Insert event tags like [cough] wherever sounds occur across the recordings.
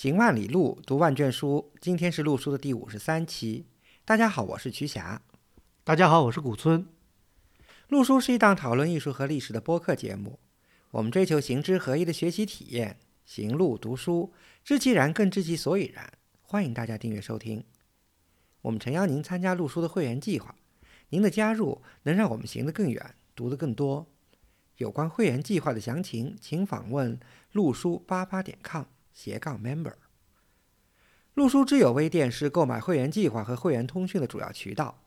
行万里路，读万卷书。今天是陆书的第五十三期。大家好，我是瞿霞。大家好，我是古村。陆书是一档讨论艺术和历史的播客节目。我们追求行知合一的学习体验，行路读书，知其然更知其所以然。欢迎大家订阅收听。我们诚邀您参加陆书的会员计划。您的加入能让我们行得更远，读得更多。有关会员计划的详情，请访问陆书八八点 com 斜杠 member。陆书之友微店是购买会员计划和会员通讯的主要渠道。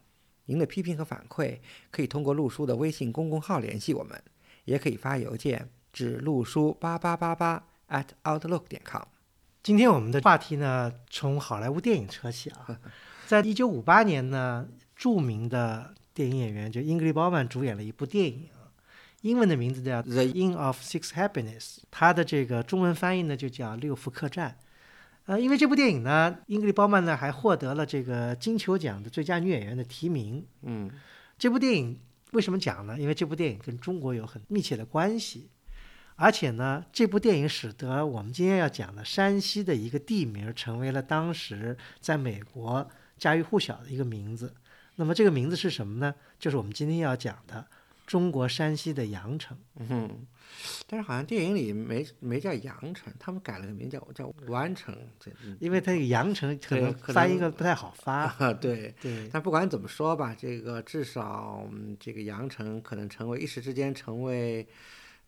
您的批评和反馈可以通过陆书的微信公众号联系我们，也可以发邮件至陆书八八八八 at outlook 点 com。今天我们的话题呢，从好莱坞电影扯起啊。[laughs] 在一九五八年呢，著名的电影演员就英格丽·褒曼主演了一部电影，英文的名字叫《The Inn of Six Happiness》，它的这个中文翻译呢就叫《六福客栈》。呃，因为这部电影呢，英格丽·褒曼呢还获得了这个金球奖的最佳女演员的提名。嗯，这部电影为什么讲呢？因为这部电影跟中国有很密切的关系，而且呢，这部电影使得我们今天要讲的山西的一个地名成为了当时在美国。家喻户晓的一个名字，那么这个名字是什么呢？就是我们今天要讲的中国山西的阳城。嗯，但是好像电影里没没叫阳城，他们改了个名叫叫完城。因为它这个阳城可能发一个不太好发。[laughs] 对对。但不管怎么说吧，这个至少这个阳城可能成为一时之间成为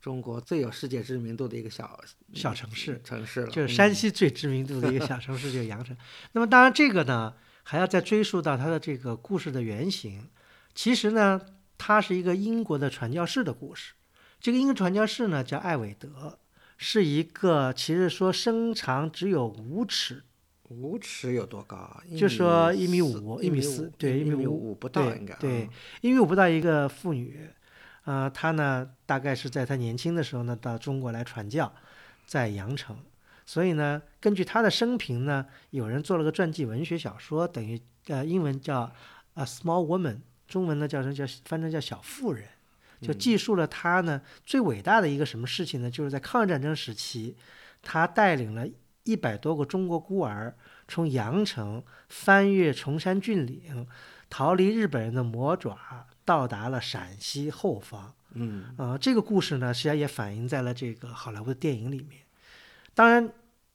中国最有世界知名度的一个小小城市城市了，就是山西最知名度的一个小城市，就是阳城。那么当然这个呢。还要再追溯到它的这个故事的原型，其实呢，它是一个英国的传教士的故事。这个英国传教士呢叫艾韦德，是一个其实说身长只有五尺，五尺有多高啊？就说一米五，一米四，对，一米五不到应该。对，一米五不到一个妇女，呃，她呢大概是在她年轻的时候呢到中国来传教，在阳城。所以呢，根据他的生平呢，有人做了个传记文学小说，等于呃，英文叫《A Small Woman》，中文呢叫成叫翻成叫小妇人，就记述了他呢最伟大的一个什么事情呢？就是在抗日战争时期，他带领了一百多个中国孤儿从阳城翻越崇山峻岭，逃离日本人的魔爪，到达了陕西后方。嗯，呃，这个故事呢，实际上也反映在了这个好莱坞的电影里面。当然，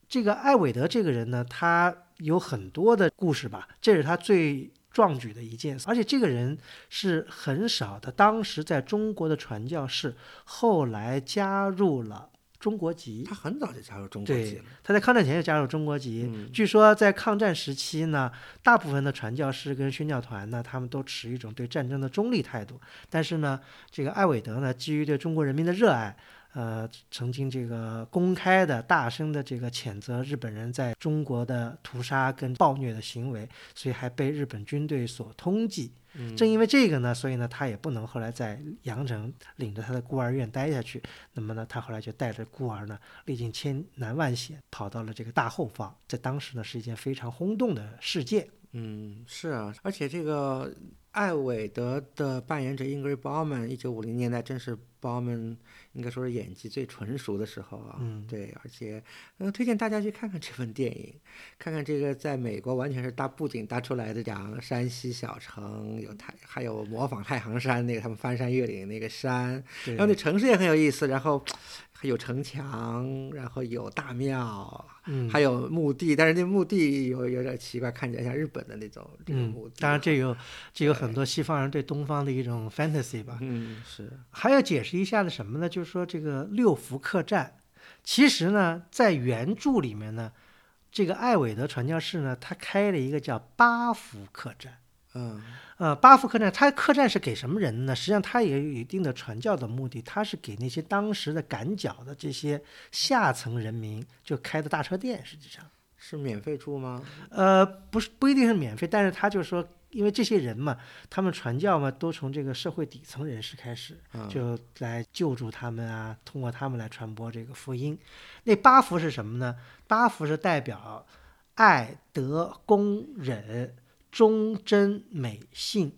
这个艾伟德这个人呢，他有很多的故事吧，这是他最壮举的一件事。而且这个人是很少的，当时在中国的传教士，后来加入了中国籍。他很早就加入中国籍了。他在抗战前就加入中国籍。据说在抗战时期呢，大部分的传教士跟宣教团呢，他们都持一种对战争的中立态度。但是呢，这个艾伟德呢，基于对中国人民的热爱。呃，曾经这个公开的、大声的这个谴责日本人在中国的屠杀跟暴虐的行为，所以还被日本军队所通缉。正因为这个呢，所以呢，他也不能后来在阳城领着他的孤儿院待下去。那么呢，他后来就带着孤儿呢，历尽千难万险，跑到了这个大后方。在当时呢，是一件非常轰动的事件。嗯，是啊，而且这个艾伟德的扮演者英格瑞·鲍曼，一九五零年代正是鲍曼。应该说是演技最纯熟的时候啊，嗯，对，而且，嗯，推荐大家去看看这份电影，看看这个在美国完全是搭布景搭出来的，讲山西小城，有太还有模仿太行山那个他们翻山越岭那个山，然后那城市也很有意思，然后。还有城墙，然后有大庙，嗯，还有墓地，但是那墓地有有点奇怪，看起来像日本的那种这种墓地。当然，这有这有很多西方人对东方的一种 fantasy 吧。嗯，是。还要解释一下的什么呢？就是说这个六福客栈，其实呢，在原著里面呢，这个艾伟德传教士呢，他开了一个叫八福客栈。嗯，呃，巴福客栈，它客栈是给什么人呢？实际上，它也有一定的传教的目的，它是给那些当时的赶脚的这些下层人民，就开的大车店，实际上是免费住吗？呃，不是，不一定是免费，但是他就说，因为这些人嘛，他们传教嘛，都从这个社会底层人士开始，就来救助他们啊，通过他们来传播这个福音。那八福是什么呢？八福是代表爱德公忍。忠贞美信，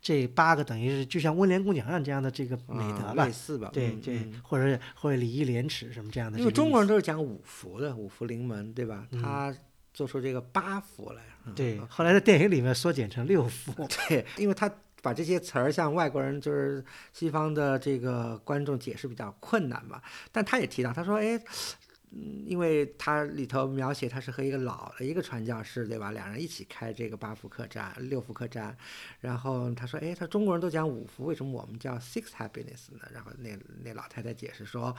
这八个等于是就像温良恭俭让这样的这个美德啊吧，类似吧？嗯对对，嗯或者或者礼义廉耻什么这样的。因为中国人都是讲五福的，五福临门，对吧？嗯他做出这个八福来。嗯对，后来在电影里面缩减成六福。[laughs] 对，因为他把这些词儿向外国人，就是西方的这个观众解释比较困难嘛。但他也提到，他说，哎。嗯，因为它里头描写他是和一个老的一个传教士，对吧？两人一起开这个八福客栈、六福客栈，然后他说：“哎，他中国人都讲五福，为什么我们叫 six happiness 呢？”然后那那老太太解释说，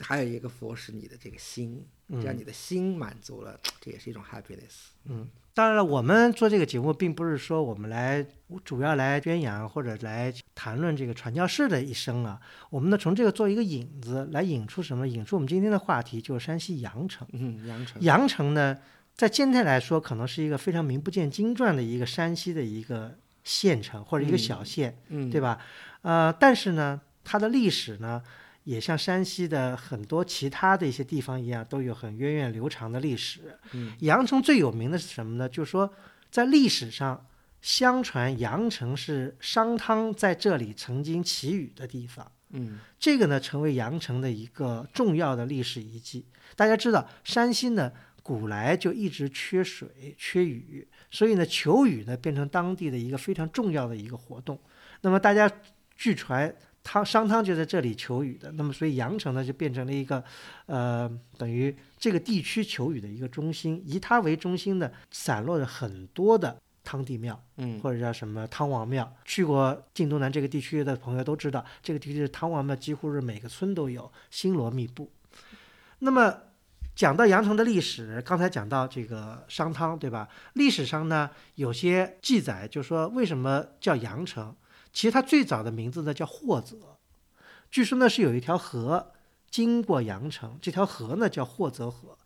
还有一个福是你的这个心，只要你的心满足了，这也是一种 happiness。嗯，当然了，我们做这个节目，并不是说我们来主要来宣扬或者来谈论这个传教士的一生啊。我们呢，从这个做一个引子，来引出什么？引出我们今天的话题，就是山西阳城。嗯，阳城。阳城呢，在今天来说，可能是一个非常名不见经传的一个山西的一个县城或者一个小县，嗯，对吧？呃，但是呢，它的历史呢，也像山西的很多其他的一些地方一样，都有很源远流长的历史。嗯，阳城最有名的是什么呢？就是说，在历史上，相传阳城是商汤在这里曾经祈雨的地方。嗯这个呢，成为阳城的一个重要的历史遗迹。大家知道，山西呢，古来就一直缺水、缺雨，所以呢，求雨呢，变成当地的一个非常重要的一个活动。那么大家据传，汤商汤就在这里求雨的，那么所以阳城呢，就变成了一个，呃，等于这个地区求雨的一个中心。以它为中心的，散落着很多的汤帝庙。嗯或者叫什么汤王庙。去过晋东南这个地区的朋友都知道，这个地区的汤王庙几乎是每个村都有，星罗密布。那么讲到阳城的历史，刚才讲到这个商汤，对吧？历史上呢有些记载，就说为什么叫阳城？其实它最早的名字呢叫霍泽，据说呢是有一条河经过阳城，这条河呢叫霍泽河。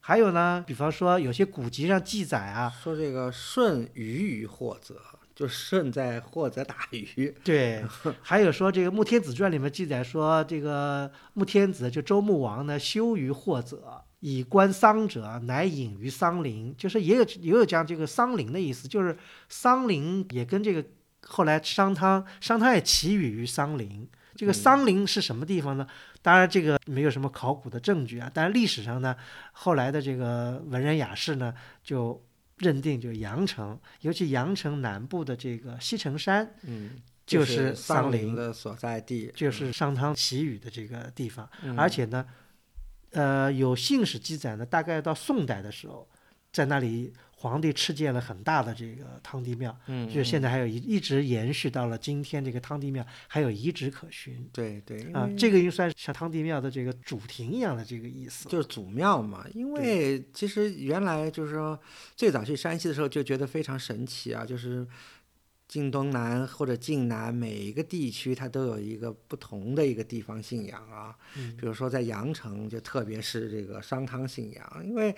还有呢，比方说有些古籍上记载啊，说这个舜鱼于霍泽，就舜在霍泽打鱼。对，[laughs] 还有说这个《穆天子传》里面记载说，这个穆天子就周穆王呢，修于霍泽，以观桑者，乃隐于桑林，就是也有也有讲这个桑林的意思，就是桑林也跟这个后来商汤，商汤也起语于桑林。这个桑林是什么地方呢？当然，这个没有什么考古的证据啊。但是历史上呢，后来的这个文人雅士呢，就认定就是阳城，尤其阳城南部的这个西城山，嗯，就是是桑桑林的所在地。就是商汤祈雨的这个地方。嗯而且呢，呃，有信史记载呢，大概到宋代的时候，在那里皇帝敕建了很大的这个汤地庙，嗯，就是现在还有一一直延续到了今天，这个汤地庙还有遗址可寻。对对，啊这个就算是像汤地庙的这个主庭一样的这个意思。就是祖庙嘛。因为其实原来就是说，最早去山西的时候就觉得非常神奇啊，就是晋东南或者晋南每一个地区它都有一个不同的一个地方信仰啊。嗯比如说在阳城，就特别是这个商汤信仰，因为。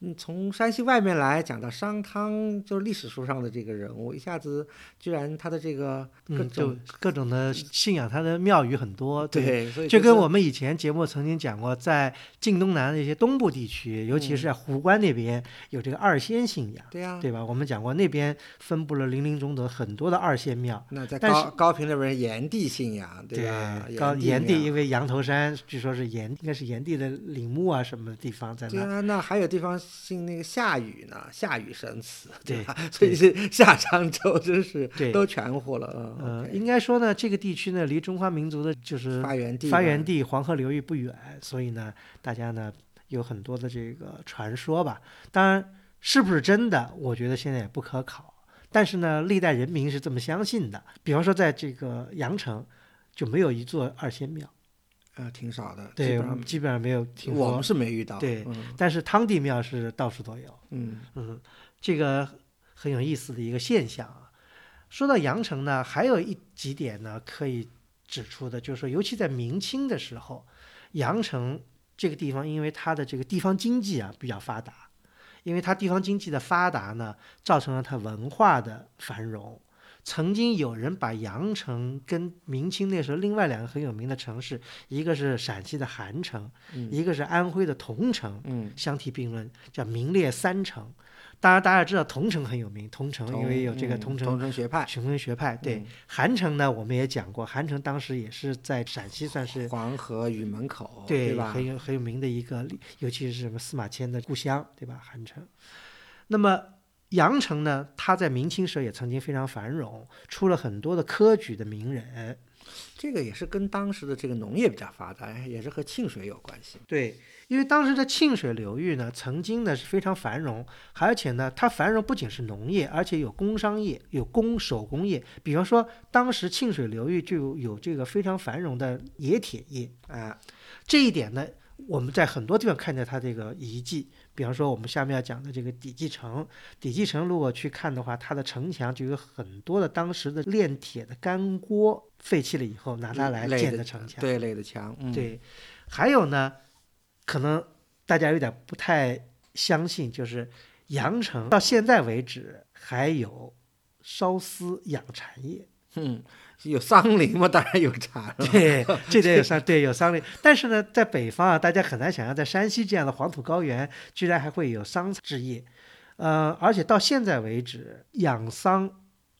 嗯，从山西外面来讲到商汤，就是历史书上的这个人物，一下子居然他的这个各嗯，就种、各种的信仰，他的庙宇很多。对对，所以就跟我们以前节目曾经讲过，在晋东南的一些东部地区，尤其是在壶关那边有这个二仙信仰，对呀、对吧？我们讲过那边分布了林林总总很多的二仙庙。那在高高平那边炎帝信仰，对吧？高炎帝，因为羊头山据说是炎，应该是炎帝的陵墓啊什么的地方在那。对啊，那还有地方信那个夏禹呢，夏禹神祠，对吧？[laughs] 所以是夏商周真是对都全乎了，嗯呃，，OK 应该说呢，这个地区呢离中华民族的就是发源地，发源地黄河流域不远，所以呢，大家呢有很多的这个传说吧。当然，是不是真的，我觉得现在也不可考。但是呢，历代人民是这么相信的。比方说，在这个阳城就没有一座二仙庙，呃，挺少的，基对本上，基本上没有我们。是没遇到，对嗯但是汤地庙是到处都有。嗯嗯，这个很有意思的一个现象啊。说到阳城呢，还有一几点呢可以指出的，就是说，尤其在明清的时候，阳城这个地方，因为它的这个地方经济啊比较发达，因为它地方经济的发达呢，造成了它文化的繁荣。曾经有人把阳城跟明清那时候另外两个很有名的城市，一个是陕西的韩城，一个是安徽的桐城，嗯，相提并论，叫名列三城。当然，大家知道桐城很有名，桐城因为有这个嗯桐城桐城学派，桐城学派。对嗯，韩城呢，我们也讲过，韩城当时也是在陕西算是黄河与门口，对吧？很有很有名的一个，尤其是什么司马迁的故乡，对吧？韩城。那么阳城呢，它在明清时候也曾经非常繁荣，出了很多的科举的名人。这个也是跟当时的这个农业比较发达，也是和沁水有关系。对，因为当时的沁水流域呢，曾经呢是非常繁荣，而且呢，它繁荣不仅是农业，而且有工商业，有工手工业。比方说，当时沁水流域就有这个非常繁荣的冶铁业。啊，这一点呢，我们在很多地方看见它这个遗迹。比方说，我们下面要讲的这个底记城，底记城如果去看的话，它的城墙就有很多的当时的炼铁的干锅废弃了以后拿它来建的城墙。对，垒的墙，嗯，对，还有呢，可能大家有点不太相信，就是阳城到现在为止还有烧丝养蚕业。嗯，有桑林吗，当然有茶了。对，这点有桑，对有桑林。但是呢，在北方啊，大家很难想象，在山西这样的黄土高原，居然还会有桑制业。呃，而且到现在为止，养桑、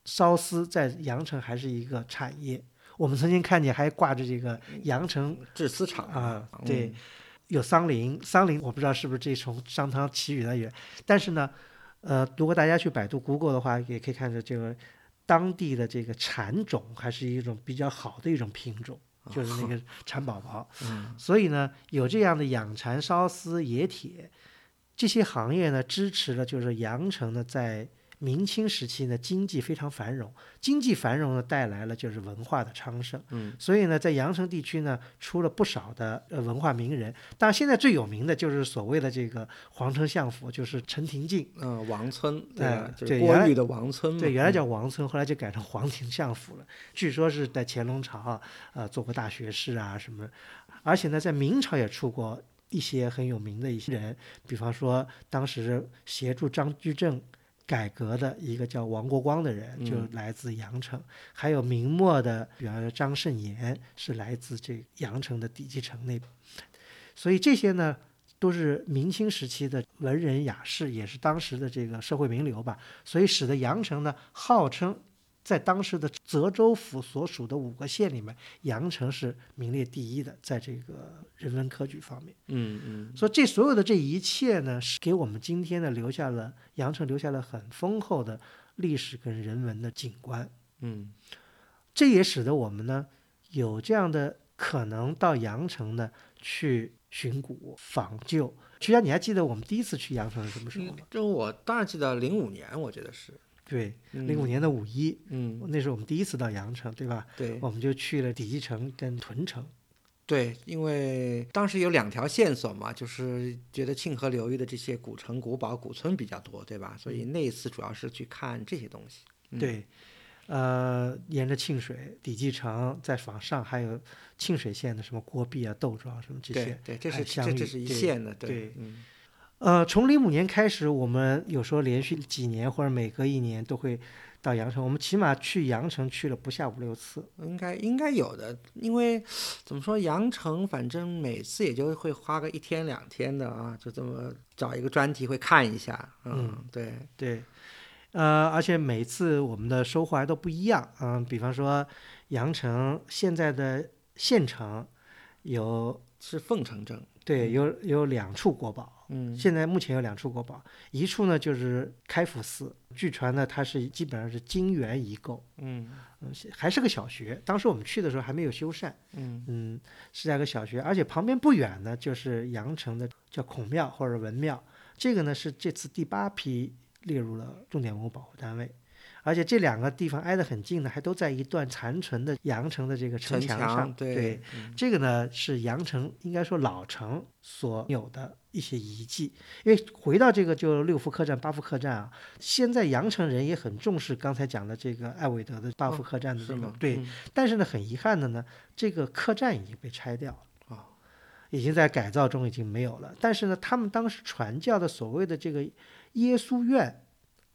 烧丝在阳城还是一个产业。我们曾经看见还挂着这个阳城制丝厂啊，嗯对，有桑林，桑林我不知道是不是这从商汤起源的源，但是呢，呃，如果大家去百度 Google 的话，也可以看到这个当地的这个蚕种还是一种比较好的一种品种，就是那 [laughs] 个蚕宝宝。嗯所以呢，有这样的养蚕、烧丝、冶铁这些行业呢，支持了就是阳城呢在明清时期呢经济非常繁荣，经济繁荣呢带来了就是文化的昌盛。嗯，所以呢，在阳城地区呢出了不少的呃文化名人，当然现在最有名的就是所谓的这个皇城相府，就是陈廷敬。嗯，王村对吧哎？就是对原来郭玉的王村嘛。对，原来嗯叫王村，后来就改成皇庭相府了。据说是在乾隆朝啊，呃，做过大学士啊什么，而且呢，在明朝也出过一些很有名的一些人，比方说当时协助张居正改革的一个叫王国光的人，就嗯来自阳城；还有明末的，比方说张慎言是来自这阳城的底基城那边。所以这些呢，都是明清时期的文人雅士，也是当时的这个社会名流吧。所以使得阳城呢，号称在当时的泽州府所属的五个县里面，阳城是名列第一的，在这个人文科举方面。嗯嗯所以这所有的这一切呢，是给我们今天呢留下了阳城留下了很丰厚的历史跟人文的景观。嗯这也使得我们呢有这样的可能到阳城呢去寻古访旧。徐佳，你还记得我们第一次去阳城是什么时候吗？嗯，就我当然记得零五年，我觉得是对，嗯零五年的五一，嗯，那是我们第一次到阳城，对吧？对我们就去了底基城跟屯城。对，因为当时有两条线索嘛，就是觉得沁河流域的这些古城、古堡、古村比较多，对吧？所以那一次主要是去看这些东西。嗯对，呃，沿着沁水、底基城再往上，还有沁水县的什么郭壁啊、窦庄什么这些。对对，这是这这是一线的，对嗯呃，从零五年开始，我们有时候连续几年或者每隔一年都会到阳城，我们起码去阳城去了不下五六次。应该应该有的，因为怎么说，阳城反正每次也就会花个一天两天的啊，就这么找一个专题会看一下，嗯，对，对，呃，而且每次我们的收获还都不一样。嗯、比方说阳城现在的县城有是凤城镇，对有有两处国宝，嗯现在目前有两处国宝，一处呢就是开福寺，据传呢它是基本上是金元遗构，嗯嗯，还是个小学。当时我们去的时候还没有修缮，嗯嗯，是在个小学，而且旁边不远呢就是阳城的叫孔庙或者文庙，这个呢是这次第八批列入了重点文物保护单位。而且这两个地方挨得很近呢，还都在一段残存的羊城的这个城城墙上。对，嗯这个呢是羊城应该说老城所有的一些遗迹。因为回到这个就六福客栈、八福客栈啊，现在羊城人也很重视刚才讲的这个艾伟德的八福客栈的？这个对，嗯但是呢，很遗憾的呢，这个客栈已经被拆掉了。哦已经在改造中已经没有了。但是呢，他们当时传教的所谓的这个耶稣院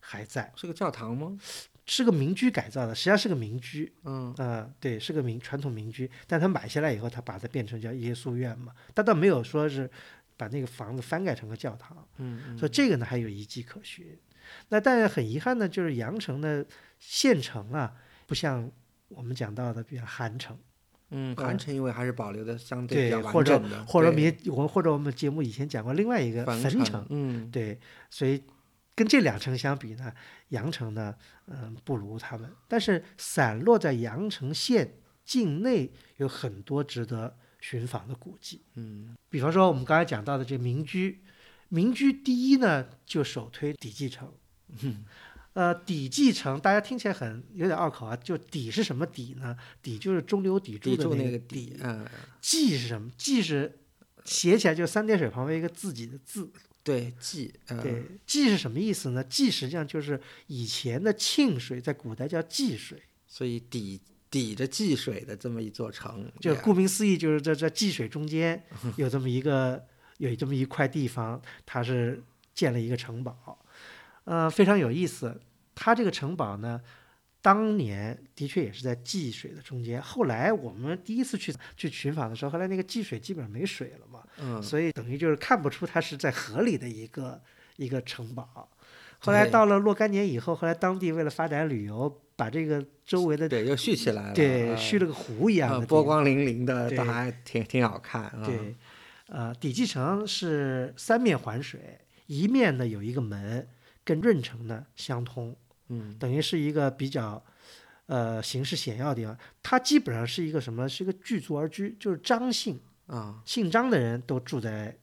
还在。是个教堂吗？是个民居改造的，实际上是个民居，嗯。啊、对，是个民传统民居，但他买下来以后，他把它变成叫耶稣院嘛，他倒没有说是把那个房子翻盖成个教堂，嗯所以这个呢还有遗迹可循。那但是很遗憾呢，就是阳城的县城啊，不像我们讲到的，比如韩城，嗯，呃韩城因为还是保留的相对比较完整的，或者我们也我或者我们节目以前讲过另外一个坟城坟城，嗯。对，所以跟这两城相比呢，阳城呢，嗯，不如他们。但是散落在阳城县境内有很多值得寻访的古迹，嗯比方说我们刚才讲到的这民居，民居第一呢就首推底记城。嗯呃，底记城大家听起来很有点拗口啊，就底是什么底呢？底就是中流砥柱的那个个底，嗯，记是什么？记是写起来就三点水旁边一个自己的字，对，济，嗯对，济是什么意思呢？济实际上就是以前的沁水，在古代叫济水，所以抵抵着济水的这么一座城，就顾名思义，就是在在济水中间 [laughs] 有这么一个有这么一块地方，它是建了一个城堡，呃，非常有意思。它这个城堡呢，当年的确也是在济水的中间。后来我们第一次去去寻访的时候，后来那个济水基本上没水了嘛，嗯，所以等于就是看不出它是在河里的一个一个城堡。后来到了若干年以后，后来当地为了发展旅游，把这个周围的对，又蓄起来了，对啊续了个湖一样的波光粼粼的，对倒还挺挺好看啊。对，呃，底记城是三面环水，一面呢有一个门，跟润城呢相通，嗯等于是一个比较呃形势险要的地方。它基本上是一个什么？是一个聚族而居，就是张姓啊，姓张的人都住在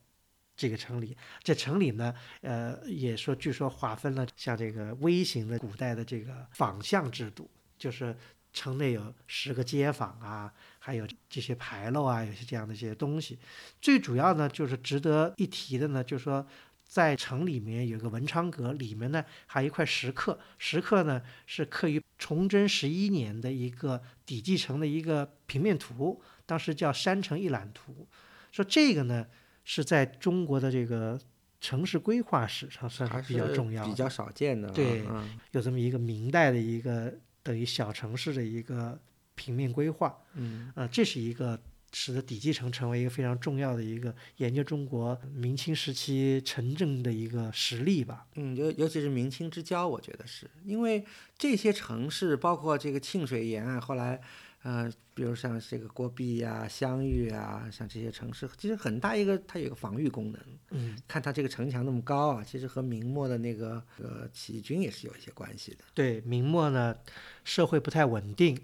这个城里。这城里呢，呃，也说据说划分了像这个微型的古代的这个坊巷制度，就是城内有十个街坊啊，还有这些牌楼啊，有些这样的一些东西。最主要呢，就是值得一提的呢，就是说。在城里面有个文昌阁，里面呢还有一块石刻，石刻呢是刻于崇祯十一年的一个底记城的一个平面图，当时叫《山城一览图》。说这个呢是在中国的这个城市规划史上算还是比较重要的，比较少见的啊。对嗯有这么一个明代的一个等于小城市的一个平面规划。嗯啊，这是一个使得底基城成为一个非常重要的一个研究中国明清时期城镇的一个实例吧。嗯，尤尤其是明清之交，我觉得是因为这些城市，包括这个沁水沿岸，后来，呃，比如像这个郭壁呀、襄域啊，像这些城市，其实很大一个它有一个防御功能。嗯，看它这个城墙那么高啊，其实和明末的那个呃起义军也是有一些关系的。对，明末呢社会不太稳定，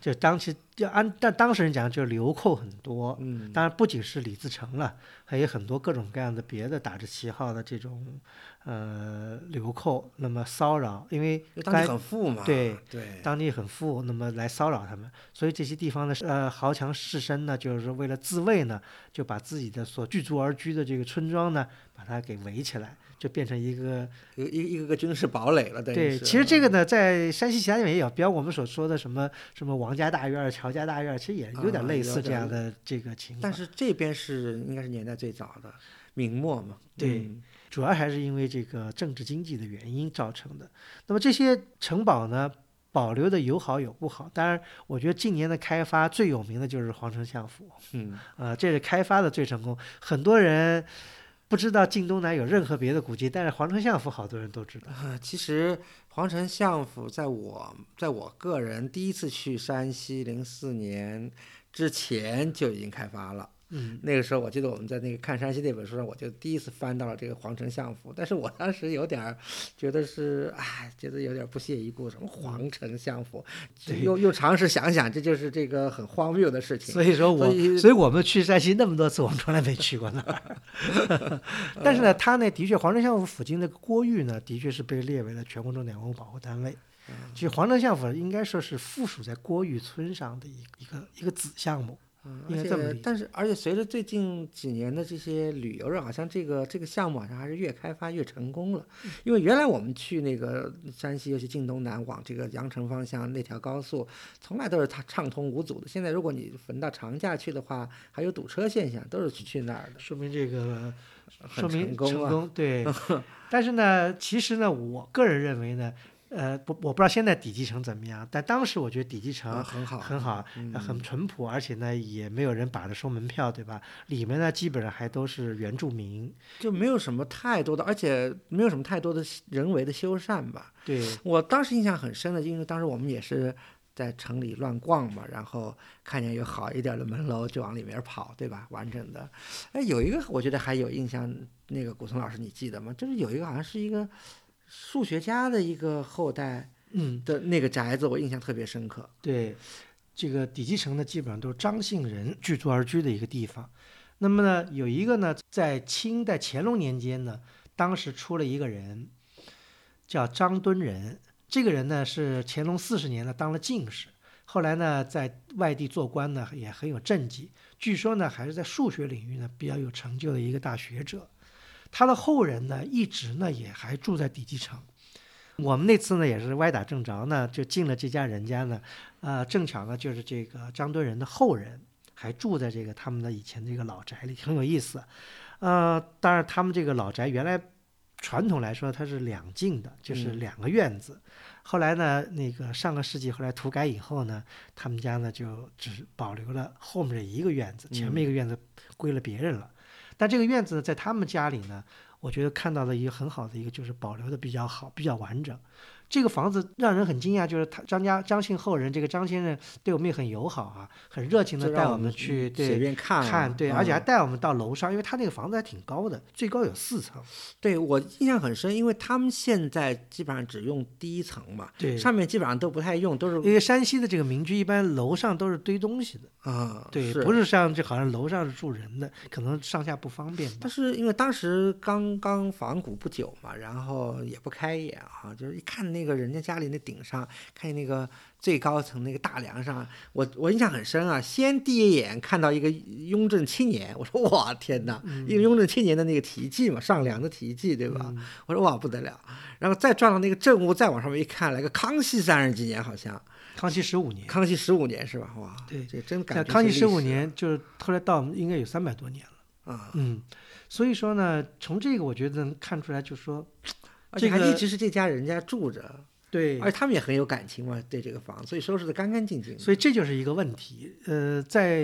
就当其就按但当事人讲，就是流寇很多。嗯，当然不仅是李自成了，还有很多各种各样的别的打着旗号的这种呃流寇，那么骚扰，因为当地很富嘛。对对，当地很富，那么来骚扰他们，所以这些地方的呃豪强士绅呢，就是为了自卫呢，就把自己的所聚族而居的这个村庄呢，把它给围起来，就变成一个一个一个一个个军事堡垒了，对。其实这个呢，在山西其他地方也有，比方我们所说的什么什么王家大院、乔家大院，其实也有点啊类似这样的这个情况。但是这边是应该是年代最早的，明末嘛。对嗯主要还是因为这个政治经济的原因造成的。那么这些城堡呢，保留的有好有不好。当然，我觉得近年的开发最有名的就是皇城相府，嗯，呃，这是开发的最成功。很多人不知道晋东南有任何别的古迹，但是皇城相府好多人都知道。其实皇城相府在我在我个人第一次去山西零四年之前就已经开发了。嗯，那个时候我记得我们在那个看山西那本书上，我就第一次翻到了这个皇城相府，但是我当时有点儿觉得是，哎，觉得有点不屑一顾，什么皇城相府，对又又尝试想想，这就是这个很荒谬的事情。所以说我，所以所以我们去山西那么多次，我们从来没去过那儿。[laughs] 但是呢，它呢，的确，皇城相府附近那个郭峪呢，的确是被列为了全国重点文物保护单位。其实皇城相府应该说是附属在郭峪村上的一一个一个子项目。嗯，应而该这么理解且但是而且随着最近几年的这些旅游热，好像这个这个项目好像还是越开发越成功了。嗯因为原来我们去那个山西，尤其晋东南往这个阳城方向那条高速，从来都是它畅通无阻的。现在如果你逢到长假去的话，还有堵车现象，都是去去那儿的，说明这个很说明成功啊。对。[laughs] 但是呢，其实呢，我个人认为呢，呃，不，我不知道现在底基层怎么样，但当时我觉得底基层很好，很好，很淳朴，而且呢，也没有人把着收门票，对吧？里面呢，基本上还都是原住民，就没有什么太多的，而且没有什么太多的人为的修缮吧。对我当时印象很深的，因为当时我们也是在城里乱逛嘛，然后看见有好一点的门楼就往里面跑，对吧？完整的，哎，有一个我觉得还有印象，那个古松老师你记得吗？就是有一个好像是一个。数学家的一个后代，嗯，的那个宅子，我印象特别深刻。对，这个底基城呢，基本上都是张姓人聚族而居的一个地方。那么呢，有一个呢，在清代乾隆年间呢，当时出了一个人，叫张敦仁。这个人呢，是乾隆四十年呢当了进士，后来呢，在外地做官呢，也很有政绩。据说呢，还是在数学领域呢比较有成就的一个大学者。他的后人呢，一直呢也还住在底基城。我们那次呢也是歪打正着呢，就进了这家人家呢，呃，正巧呢就是这个张敦仁的后人还住在这个他们的以前这个老宅里，很有意思。呃，当然他们这个老宅原来传统来说它是两进的，就是两个院子。后来呢，那个上个世纪后来土改以后呢，他们家呢就只保留了后面的一个院子，前面一个院子归了别人了。但这个院子，在他们家里呢，我觉得看到的一个很好的一个就是保留的比较好，比较完整。这个房子让人很惊讶，就是他张家张姓后人，这个张先生对我们也很友好啊，很热情的带我们去对随便看看，对，而且还带我们到楼上，因为他那个房子还挺高的，最高有四层。对我印象很深，因为他们现在基本上只用第一层嘛，对，上面基本上都不太用，都是因为山西的这个民居一般楼上都是堆东西的啊，对，不是像就好像楼上是住人的，可能上下不方便。但是因为当时刚刚仿古不久嘛，然后也不开眼啊，就是一看那个人家家里那。顶上看见那个最高层那个大梁上，我我印象很深啊。先第一眼看到一个雍正七年，我说哇天哪，因为雍正七年的那个题记嘛，上梁的题记对吧？我说哇不得了。然后再转到那个正屋，再往上面一看，来个康熙三十几年，好像康熙十五年，康熙十五年是吧？哇，对，这真感康熙十五年就是后来到应该有三百多年了啊。嗯，所以说呢，从这个我觉得能看出来，就是说而且还一直是这家人家住着。对，而且他们也很有感情嘛，对这个房，所以收拾的干干净净。所以这就是一个问题。呃，在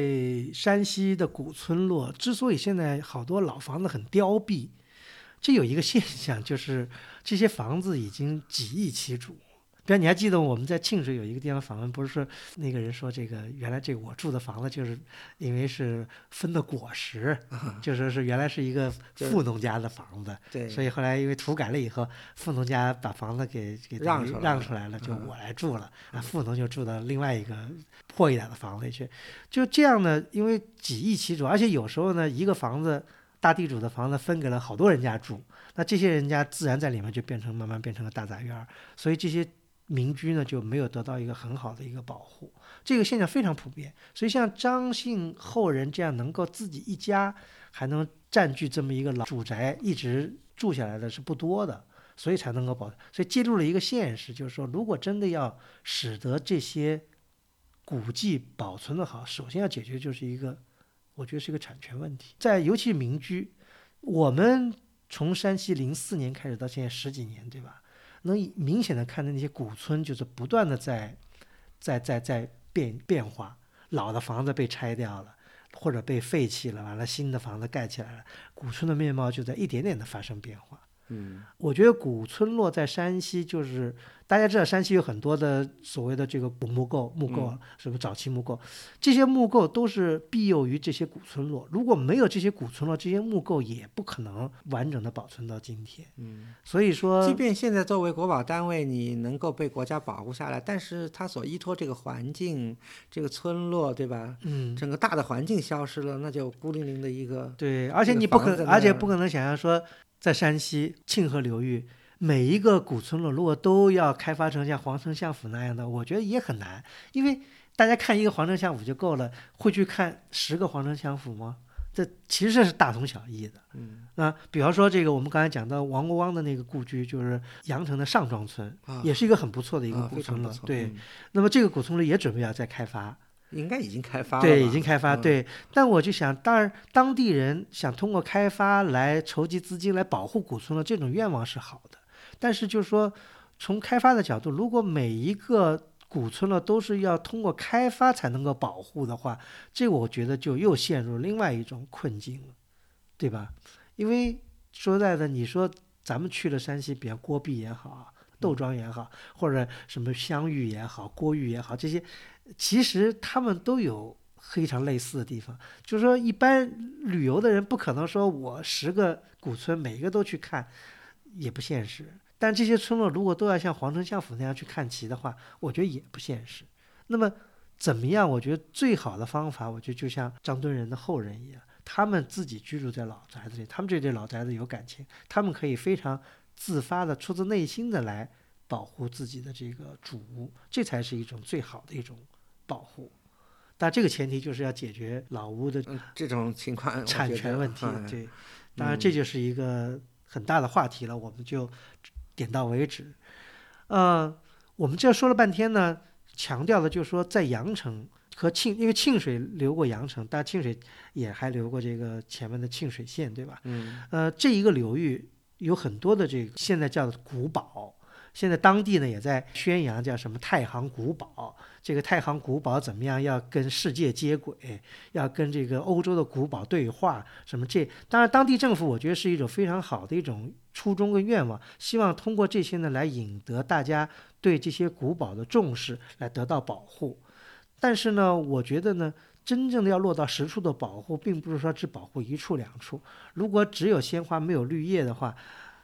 山西的古村落，之所以现在好多老房子很凋敝，这有一个现象，就是这些房子已经几易其主。比如你还记得我们在庆水有一个地方访问，不是说那个人说这个原来这个我住的房子就是因为是分的果实，就说是原来是一个富农家的房子，对，所以后来因为土改了以后，富农家把房子给给让让出来了，就我来住了，啊，富农就住到另外一个破一点的房子里去，就这样呢，因为几易其主，而且有时候呢，一个房子大地主的房子分给了好多人家住，那这些人家自然在里面就变成慢慢变成了大杂院，所以这些。民居呢就没有得到一个很好的一个保护，这个现象非常普遍。所以像张姓后人这样能够自己一家还能占据这么一个老住宅一直住下来的是不多的，所以才能够保。所以揭露了一个现实，就是说，如果真的要使得这些古迹保存的好，首先要解决就是一个，我觉得是一个产权问题。在尤其民居，我们从山西零四年开始到现在十几年，对吧？能明显的看到那些古村，就是不断的在，在在在变变化，老的房子被拆掉了，或者被废弃了，完了新的房子盖起来了，古村的面貌就在一点点的发生变化。嗯，我觉得古村落在山西就是。大家知道山西有很多的所谓的这个古木构，木构什么早期木构，这些木构都是庇佑于这些古村落。如果没有这些古村落，这些木构也不可能完整的保存到今天。嗯，所以说，即便现在作为国保单位，你能够被国家保护下来，但是它所依托这个环境，这个村落，对吧？嗯，整个大的环境消失了，那就孤零零的一个。对，而且你不可，而且不可能想象说，在山西沁河流域。每一个古村落如果都要开发成像皇城相府那样的，我觉得也很难，因为大家看一个皇城相府就够了，会去看十个皇城相府吗？这其实是大同小异的。嗯，那比方说这个我们刚才讲到王国汪的那个故居，就是阳城的上庄村，也是一个很不错的一个古村落。对，那么这个古村落也准备要再开发。应该已经开发了，对，已经开发。对，但我就想，当然，当地人想通过开发来筹集资金来保护古村落，这种愿望是好的。但是就是说，从开发的角度，如果每一个古村落都是要通过开发才能够保护的话，这我觉得就又陷入另外一种困境了，对吧？因为说实在的，你说咱们去了山西，比如郭壁也好，窦庄也好，或者什么湘玉也好，郭峪也好，这些其实他们都有非常类似的地方。就是说，一般旅游的人不可能说我十个古村每一个都去看，也不现实。但这些村落如果都要像皇城相府那样去看齐的话，我觉得也不现实。那么怎么样？我觉得最好的方法，我觉得就像张敦仁的后人一样，他们自己居住在老宅子里，他们对老宅子有感情，他们可以非常自发的、出自内心的来保护自己的这个主屋，这才是一种最好的一种保护。但这个前提就是要解决老屋的这种情况产权问题。对，当然这就是一个很大的话题了，我们就。点到为止，呃，我们这说了半天呢，强调的就是说，在阳城和沁，因为沁水流过阳城，但沁水也还流过这个前面的沁水县，对吧？嗯。呃，这一个流域有很多的这个现在叫古堡，现在当地呢也在宣扬叫什么太行古堡。这个太行古堡怎么样？要跟世界接轨，要跟这个欧洲的古堡对话，什么这？当然，当地政府我觉得是一种非常好的一种初衷跟愿望，希望通过这些呢来引得大家对这些古堡的重视，来得到保护。但是呢，我觉得呢，真正的要落到实处的保护，并不是说只保护一处两处。如果只有鲜花没有绿叶的话，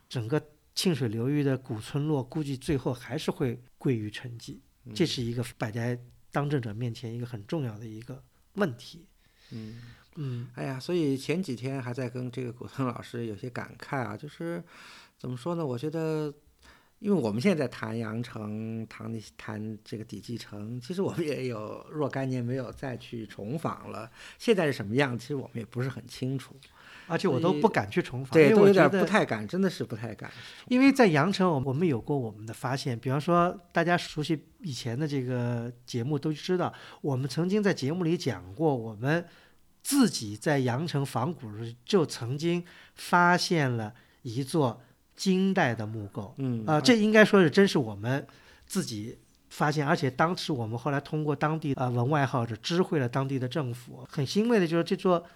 整个沁水流域的古村落估计最后还是会归于沉寂。这是一个摆在当政者面前一个很重要的一个问题。嗯嗯，哎呀，所以前几天还在跟这个古村老师有些感慨啊，就是怎么说呢？我觉得，因为我们现在谈阳城，谈谈这个底基城，其实我们也有若干年没有再去重访了。现在是什么样？其实我们也不是很清楚。而且我都不敢去重访，对，我有点不太敢，真的是不太敢。因为在阳城，我我们有过我们的发现，比方说大家熟悉以前的这个节目都知道，我们曾经在节目里讲过，我们自己在阳城仿古时就曾经发现了一座金代的木构，嗯，啊，这应该说是真是我们自己发现，而且当时我们后来通过当地啊文外号者知会了当地的政府，很欣慰的就是这座。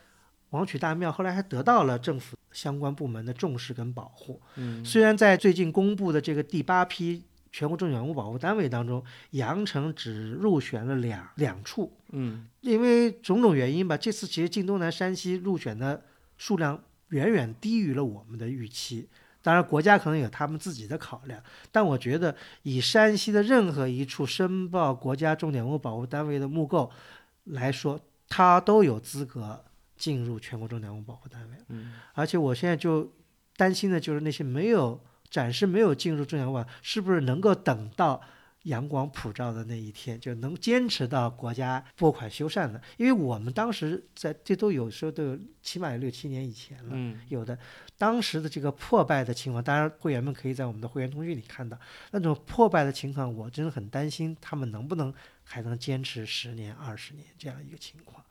王曲大庙后来还得到了政府相关部门的重视跟保护。嗯，虽然在最近公布的这个第八批全国重点文物保护单位当中，阳城只入选了两两处。嗯，因为种种原因吧，这次其实晋东南山西入选的数量远远低于了我们的预期。当然，国家可能有他们自己的考量，但我觉得以山西的任何一处申报国家重点文物保护单位的木构来说，它都有资格。进入全国重点文物保护单位，嗯，而且我现在就担心的就是那些没有暂时、没有进入重点文物，是不是能够等到阳光普照的那一天，就能坚持到国家拨款修缮的？因为我们当时在这都有时候都有起码有六七年以前了，嗯，有的当时的这个破败的情况，当然会员们可以在我们的会员通讯里看到那种破败的情况，我真的很担心他们能不能还能坚持十年、二十年这样一个情况。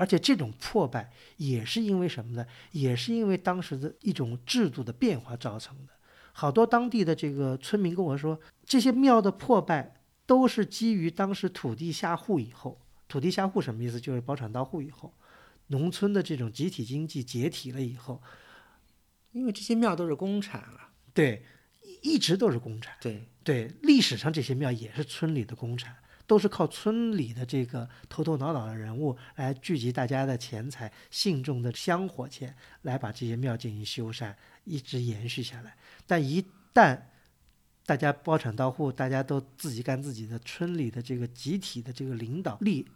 而且这种破败也是因为什么呢？也是因为当时的一种制度的变化造成的。好多当地的这个村民跟我说，这些庙的破败都是基于当时土地下户以后，土地下户什么意思？就是包产到户以后，农村的这种集体经济解体了以后，因为这些庙都是公产啊，对，一直都是公产，对对，历史上这些庙也是村里的公产。都是靠村里的这个头头脑脑的人物来聚集大家的钱财、信众的香火钱，来把这些庙进行修缮，一直延续下来。但一旦大家包产到户，大家都自己干自己的，村里的这个集体的这个领导力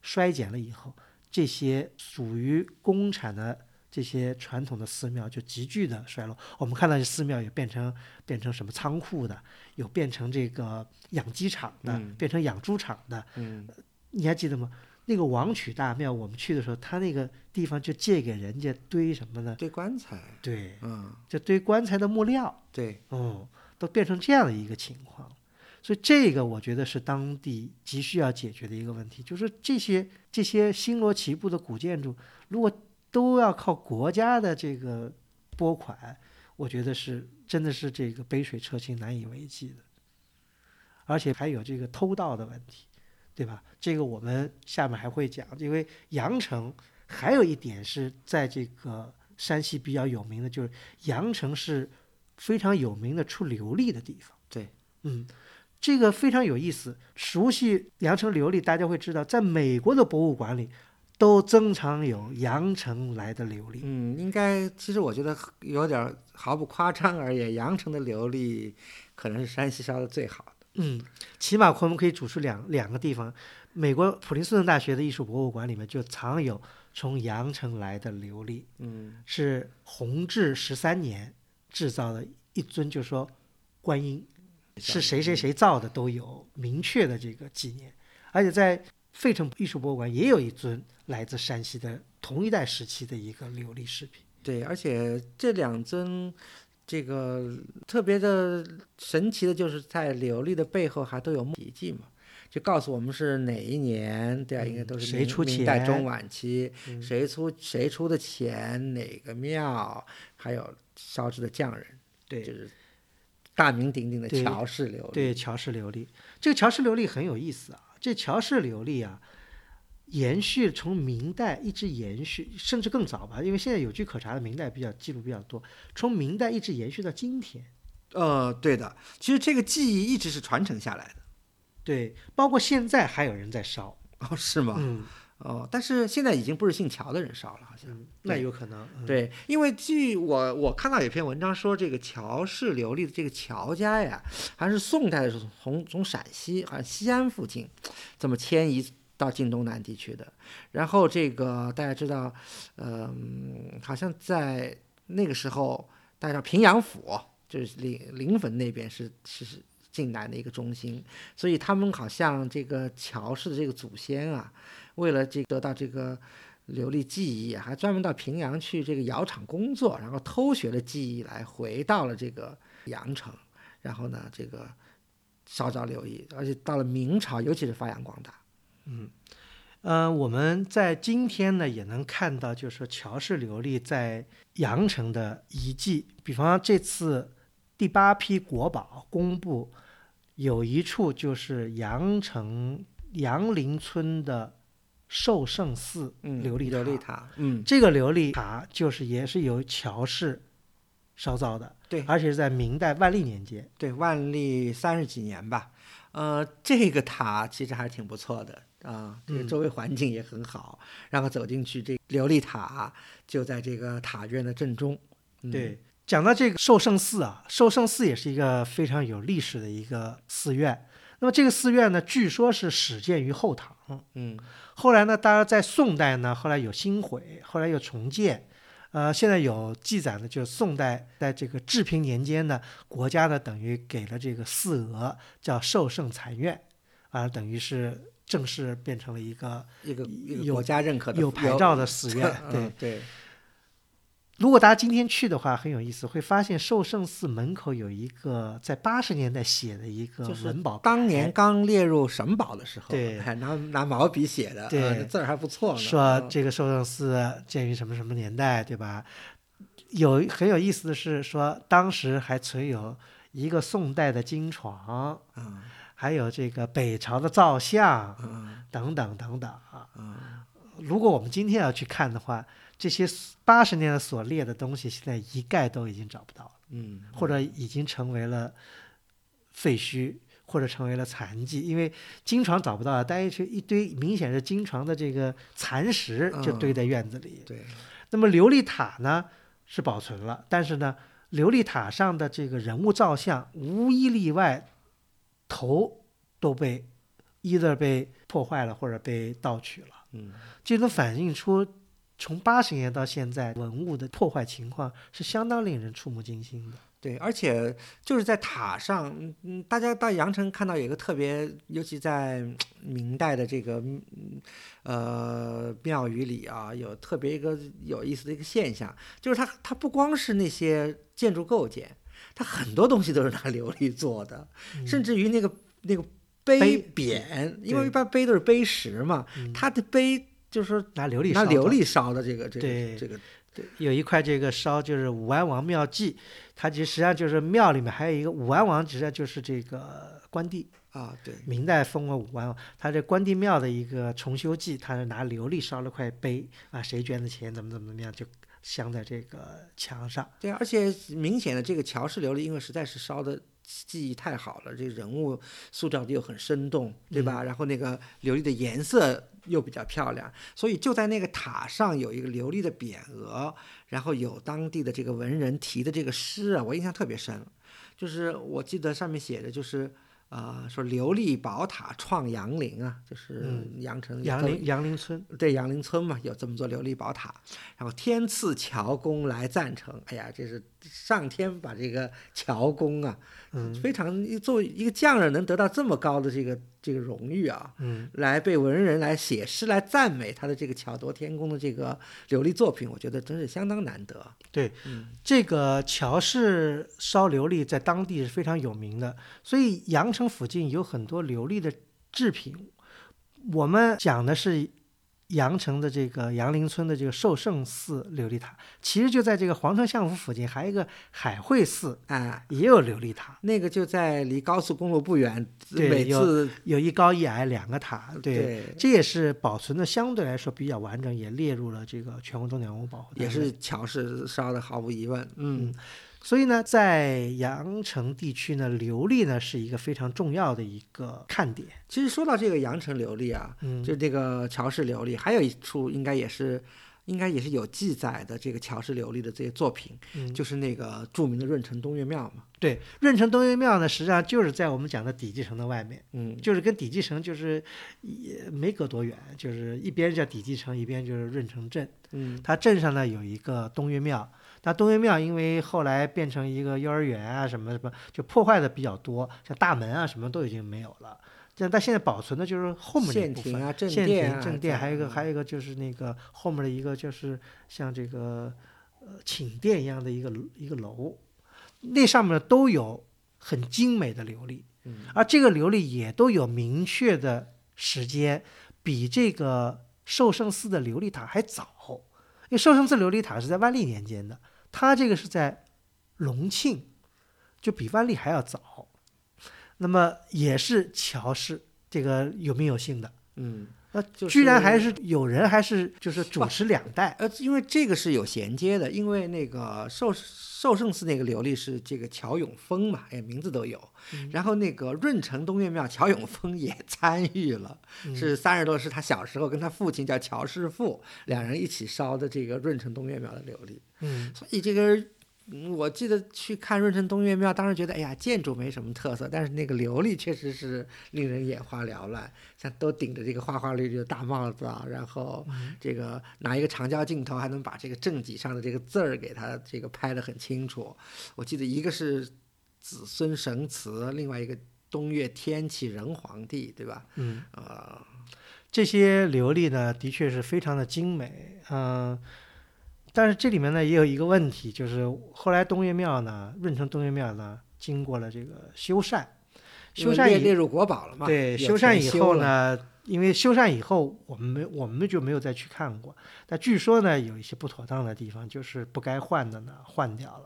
衰减了以后，这些属于公产的。这些传统的寺庙就急剧的衰落。我们看到这寺庙也变成变成什么仓库的，有变成这个养鸡场的，变成养猪场的。嗯，你还记得吗？那个王曲大庙，我们去的时候，他那个地方就借给人家堆什么呢？堆棺材。对，嗯，就堆棺材的木料。对，哦，都变成这样的一个情况。所以这个我觉得是当地急需要解决的一个问题，就是这些这些星罗棋布的古建筑，如果都要靠国家的这个拨款，我觉得是真的是这个杯水车薪，难以为继的。而且还有这个偷盗的问题，对吧？这个我们下面还会讲，因为阳城还有一点是在这个山西比较有名的，就是阳城是非常有名的出琉璃的地方。对，嗯，这个非常有意思。熟悉阳城琉璃，大家会知道，在美国的博物馆里都经常有阳城来的琉璃。嗯，应该其实我觉得有点毫不夸张而言，阳城的琉璃可能是山西烧的最好的。嗯，起码我们可以指出两两个地方，美国普林斯顿大学的艺术博物馆里面就藏有从阳城来的琉璃，嗯是弘治十三年制造的一尊，就说观音是谁谁谁造的都有明确的这个纪念，而且在费城艺术博物馆也有一尊来自山西的同一代时期的一个琉璃饰品。对，而且这两尊这个特别的神奇的就是在琉璃的背后还都有笔记嘛，就告诉我们是哪一年，对啊，应该都是明谁出明代中晚期，嗯谁出谁出的钱，哪个庙，还有烧制的匠人，对就是大名鼎鼎的乔氏琉璃。对，乔氏琉璃，这个乔氏琉璃很有意思啊。这乔氏琉璃啊，延续从明代一直延续，甚至更早吧，因为现在有据可查的明代比较记录比较多，从明代一直延续到今天。呃，对的，其实这个技艺一直是传承下来的。对，包括现在还有人在烧。哦，是吗？嗯，哦，但是现在已经不是姓乔的人烧了，好像。那有可能。嗯，对，因为据我我看到有篇文章说，这个乔氏琉璃的这个乔家呀，还是宋代的时候从从陕西好像西安附近这么迁移到晋东南地区的。然后这个大家知道，嗯、好像在那个时候，大家知道平阳府就是临临汾那边是是是晋南的一个中心，所以他们好像这个乔氏的这个祖先啊，为了这得到这个琉璃技艺，还专门到平阳去这个窑厂工作，然后偷学了技艺来回到了这个阳城，然后呢，这个烧造琉璃，而且到了明朝，尤其是发扬光大。呃，我们在今天呢也能看到，就是说乔氏琉璃在阳城的遗迹，比方这次第八批国宝公布，有一处就是阳城杨林村的寿圣寺嗯，琉璃琉璃塔。塔，嗯，这个琉璃塔就是也是由乔氏烧造的，对而且是在明代万历年间。对，万历三十几年吧。呃，这个塔其实还是挺不错的啊，这个嗯周围环境也很好，然后走进去，这琉璃塔就在这个塔院的正中。嗯、对，讲到这个寿圣寺啊，寿圣寺也是一个非常有历史的一个寺院。那么这个寺院呢，据说是始建于后唐，嗯，后来呢，当然在宋代呢，后来有新毁，后来又重建。呃，现在有记载呢，就是宋代在这个治平年间呢，国家呢等于给了这个寺额叫寿圣禅院，啊、等于是正式变成了一个一个有国家认可的有牌照的寺院。[laughs] 对嗯，对，如果大家今天去的话，很有意思，会发现寿圣寺门口有一个在八十年代写的一个就是文保当年刚列入省保的时候，[laughs] 对还拿拿毛笔写的，对字儿还不错呢。说嗯这个寿圣寺建于什么什么年代，对吧？有很有意思的是说，当时还存有一个宋代的金床，嗯还有这个北朝的造像嗯等等等等啊。嗯，如果我们今天要去看的话，这些八十年代所列的东西，现在一概都已经找不到了。嗯，或者已经成为了废墟，或者成为了残迹，因为金床找不到了，但是一堆明显是金床的这个残石就堆在院子里。对，那么琉璃塔呢是保存了，但是呢，琉璃塔上的这个人物造像无一例外，头都被 either 被破坏了或者被盗取了。嗯这能反映出从八十年到现在文物的破坏情况是相当令人触目惊心的。对，而且就是在塔上，嗯嗯，大家到阳城看到有一个特别，尤其在嗯明代的这个嗯呃庙宇里啊，有特别一个有意思的一个现象，就是它它不光是那些建筑构件，它很多东西都是拿琉璃做的，甚至于那个那个碑匾，因为一般碑都是碑石嘛，嗯它的碑就是说拿琉璃拿烧的琉璃烧的这个这对个这个，有一块这个烧就是武安王庙记，它其实实际上就是庙里面还有一个武安王，实际上就是这个关帝啊，对，明代封了武安王，他这关帝庙的一个重修记，他是拿琉璃烧了块碑啊，谁捐的钱怎么怎么怎么样就。镶在这个墙上，对，而且明显的这个乔氏琉璃，因为实在是烧的技艺太好了，这个人物塑造的又很生动，对吧？然后那个琉璃的颜色又比较漂亮，所以就在那个塔上有一个琉璃的匾额，然后有当地的这个文人题的这个诗啊，我印象特别深，就是我记得上面写的就是。啊，说琉璃宝塔创阳陵啊，就是阳城阳陵阳陵村，对阳陵村嘛，有这么座琉璃宝塔，然后天赐乔公来赞成，哎呀，这是上天把这个乔公啊。嗯，非常作为一个匠人能得到这么高的这个这个荣誉啊，嗯，来被文人来写诗来赞美他的这个巧夺天工的这个琉璃作品，我觉得真是相当难得。对，嗯，这个乔氏烧琉璃在当地是非常有名的，所以阳城附近有很多琉璃的制品。我们讲的是。阳城的这个杨林村的这个寿圣寺琉璃塔，其实就在这个皇城相府附近，还有一个海会寺，啊，也有琉璃塔。那个就在离高速公路不远，对，有有一高一矮两个塔，对，这也是保存的相对来说比较完整，也列入了这个全国重点文物保护。也是乔氏烧的，毫无疑问，嗯。所以呢，在阳城地区呢，琉璃呢是一个非常重要的一个看点。其实说到这个阳城琉璃啊，嗯，就这个乔氏琉璃，还有一处应该也是，应该也是有记载的这个乔氏琉璃的这些作品，嗯，就是那个著名的润城东岳庙嘛。对，润城东岳庙呢，实际上就是在我们讲的底基城的外面，嗯，就是跟底基城就是也没隔多远，就是一边叫底基城，一边就是润城镇。嗯，它镇上呢有一个东岳庙。那东岳庙因为后来变成一个幼儿园啊，什么什么，就破坏的比较多，像大门啊什么都已经没有了。但但现在保存的就是后面那部分，县亭、正殿，还有一个还有一个就是那个后面的一个就是像这个呃寝殿一样的一个一个楼，那上面都有很精美的琉璃，而这个琉璃也都有明确的时间，比这个寿圣寺的琉璃塔还早。因为寿圣寺琉璃塔是在万历年间的。他这个是在隆庆，就比万历还要早，那么也是乔氏这个有名有姓的，嗯，呃，居然还是有人还是就是主持两代，呃，因为这个是有衔接的，因为那个寿寿圣寺那个琉璃是这个乔永峰嘛，哎，名字都有，然后那个润城东岳庙乔永峰也参与了，是三十多是他小时候跟他父亲叫乔师傅两人一起烧的这个润城东岳庙的琉璃。嗯，所以这个，我记得去看润城东岳庙，当时觉得，哎呀，建筑没什么特色，但是那个琉璃确实是令人眼花缭乱，像都顶着这个花花绿绿的大帽子啊，然后这个拿一个长焦镜头，还能把这个正脊上的这个字儿给它这个拍得很清楚。我记得一个是子孙神祠，另外一个东岳天启仁皇帝，对吧？嗯，呃，这些琉璃呢，的确是非常的精美，嗯。但是这里面呢也有一个问题，就是后来东岳庙呢，润城东岳庙呢，经过了这个修缮，修缮也列入国宝了嘛？对，修缮以后呢，因为修缮以后，我们没我们就没有再去看过。但据说呢，有一些不妥当的地方，就是不该换的呢，换掉了。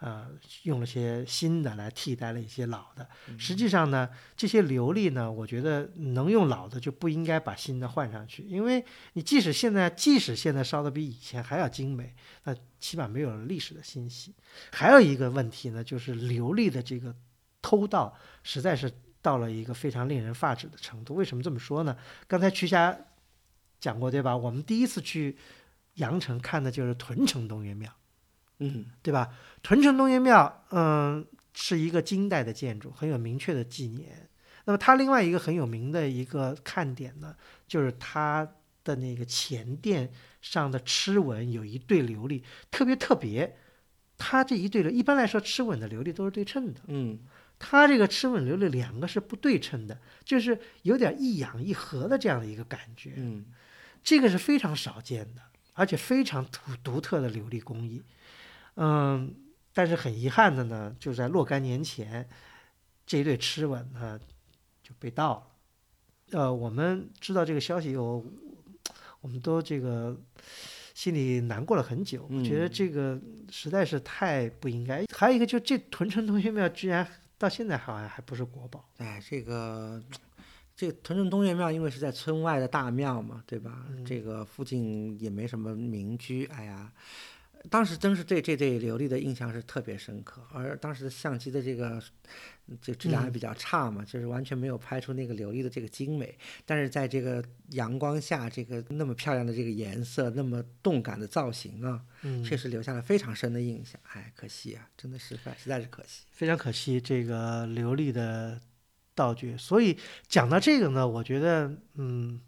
呃，用了些新的来替代了一些老的。实际上呢，这些琉璃呢，我觉得能用老的就不应该把新的换上去，因为你即使现在即使现在烧的比以前还要精美，那起码没有了历史的欣喜。还有一个问题呢，就是琉璃的这个偷盗实在是到了一个非常令人发指的程度。为什么这么说呢？刚才瞿霞讲过对吧？我们第一次去阳城看的就是屯城东岳庙。嗯，对吧？屯城东岳庙，嗯，是一个金代的建筑，很有明确的纪年。那么它另外一个很有名的一个看点呢，就是它的那个前殿上的螭吻有一对琉璃，特别特别。它这一对的，一般来说螭吻的琉璃都是对称的，嗯，它这个螭吻琉璃两个是不对称的，就是有点一仰一合的这样的一个感觉，嗯，这个是非常少见的，而且非常独独特的琉璃工艺。嗯，但是很遗憾的呢，就在若干年前，这一对螭吻呢就被盗了。呃，我们知道这个消息以后，我们都这个心里难过了很久，觉得这个实在是太不应该。还有一个，就这屯城东岳庙居然到现在好像还不是国宝。哎，这个这个屯城东岳庙，因为是在村外的大庙嘛，对吧？这个附近也没什么民居，哎呀。当时真是对这对琉璃的印象是特别深刻，而当时的相机的这个这质量还比较差嘛，就是完全没有拍出那个琉璃的这个精美。但是在这个阳光下，这个那么漂亮的这个颜色，那么动感的造型啊，确实留下了非常深的印象。哎，可惜啊，真的是实在是可惜，非常可惜这个琉璃的道具。所以讲到这个呢，我觉得，嗯。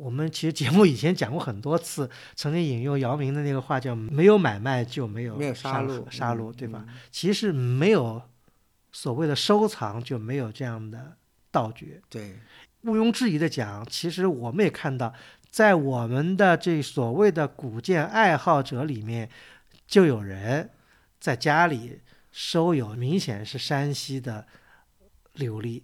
我们其实节目以前讲过很多次，曾经引用姚明的那个话，叫“没有买卖就没有没有杀戮杀戮”，对吧？其实没有所谓的收藏，就没有这样的盗掘。对，毋庸置疑的讲，其实我们也看到，在我们的这所谓的古建爱好者里面，就有人在家里收有明显是山西的琉璃。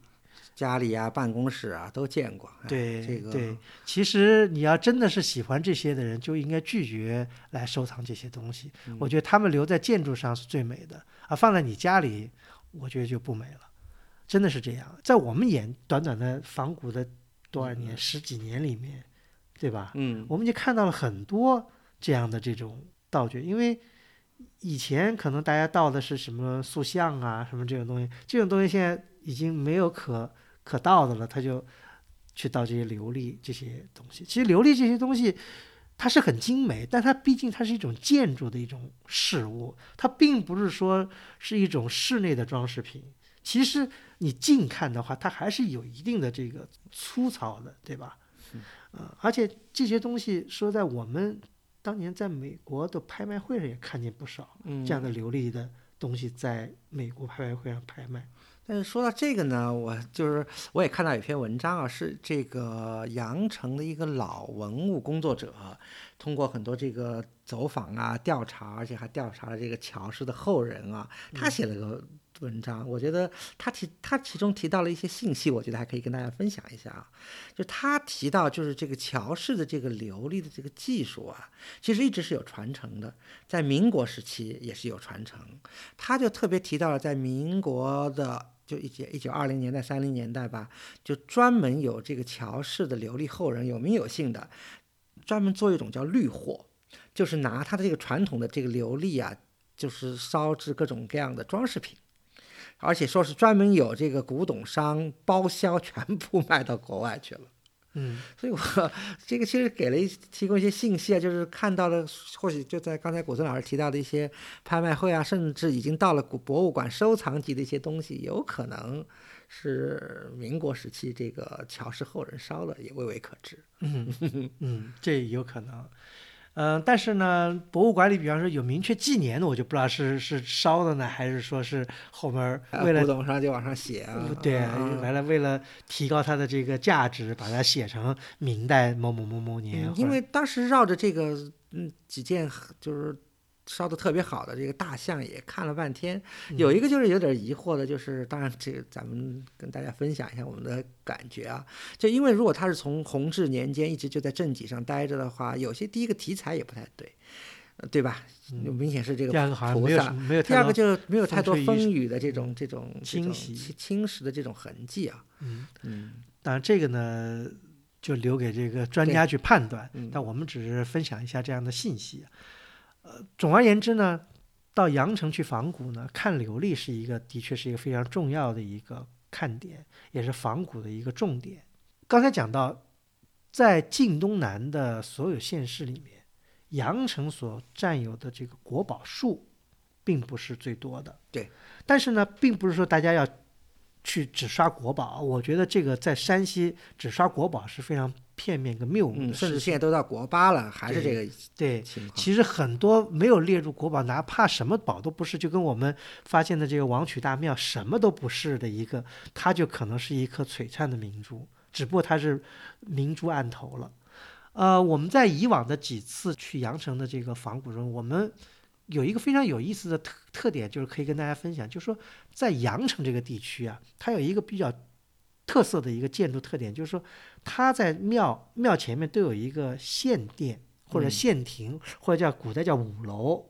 家里啊，办公室啊，都见过。对，这个对，其实你要真的是喜欢这些的人，就应该拒绝来收藏这些东西。我觉得他们留在建筑上是最美的，啊，放在你家里，我觉得就不美了。真的是这样，在我们眼短短的仿古的多少年、十几年里面，对吧？嗯，我们就看到了很多这样的这种道具，因为以前可能大家盗的是什么塑像啊，什么这种东西，这种东西现在已经没有可。可到的了，他就去到这些琉璃这些东西。其实琉璃这些东西，它是很精美，但它毕竟它是一种建筑的一种事物，它并不是说是一种室内的装饰品。其实你近看的话，它还是有一定的这个粗糙的，对吧？嗯，而且这些东西说在我们当年在美国的拍卖会上也看见不少这样的琉璃的东西在美国拍卖会上拍卖。但是说到这个呢，我就是我也看到有篇文章啊，是这个羊城的一个老文物工作者，通过很多这个走访啊、调查，而且还调查了这个乔氏的后人啊，他写了个。文章，我觉得他提他其中提到了一些信息，我觉得还可以跟大家分享一下啊。就他提到，就是这个乔氏的这个琉璃的这个技术啊，其实一直是有传承的，在民国时期也是有传承。他就特别提到了，在民国的就一九一九二零年代三零年代吧，就专门有这个乔氏的琉璃后人有名有姓的，专门做一种叫绿货，就是拿他的这个传统的这个琉璃啊，就是烧制各种各样的装饰品。而且说是专门有这个古董商包销，全部卖到国外去了。嗯，所以我 [laughs] 这个其实给了一提供一些信息啊，就是看到了，或许就在刚才古村老师提到的一些拍卖会啊，甚至已经到了古博物馆收藏级的一些东西，有可能是民国时期这个乔氏后人烧了，也未为可知。嗯 [laughs] 嗯，这有可能。嗯，但是呢，博物馆里比方说有明确纪年的，我就不知道是是烧的呢，还是说是后面为了古董上就往上写啊？对，完了为了提高它的这个价值，把它写成明代某某某某年。因为当时绕着这个嗯几件就是。烧的特别好的这个大象也看了半天，有一个就是有点疑惑的，就是当然这个咱们跟大家分享一下我们的感觉啊，就因为如果他是从弘治年间一直就在正脊上待着的话，有些第一个题材也不太对，对吧？明显是这个菩萨，没有第二个就没有太多风雨的这种这种侵袭侵蚀的这种痕迹啊。嗯嗯，当然这个呢就留给这个专家去判断，但我们只是分享一下这样的信息。呃，总而言之呢，到阳城去仿古呢，看琉璃是一个，的确是一个非常重要的一个看点，也是仿古的一个重点。刚才讲到，在晋东南的所有县市里面，阳城所占有的这个国宝数，并不是最多的。对，但是呢，并不是说大家要去只刷国宝，我觉得这个在山西只刷国宝是非常。片面跟谬误的，甚至现在都到国八了，还是这个对其实很多没有列入国宝，哪怕什么宝都不是，就跟我们发现的这个王曲大庙什么都不是的一个，它就可能是一颗璀璨的明珠，只不过它是明珠暗投了。呃，我们在以往的几次去阳城的这个仿古中，我们有一个非常有意思的特特点，就是可以跟大家分享，就是说在阳城这个地区啊，它有一个比较。特色的一个建筑特点就是说，它在庙庙前面都有一个献殿或者献亭，或者叫古代叫五楼、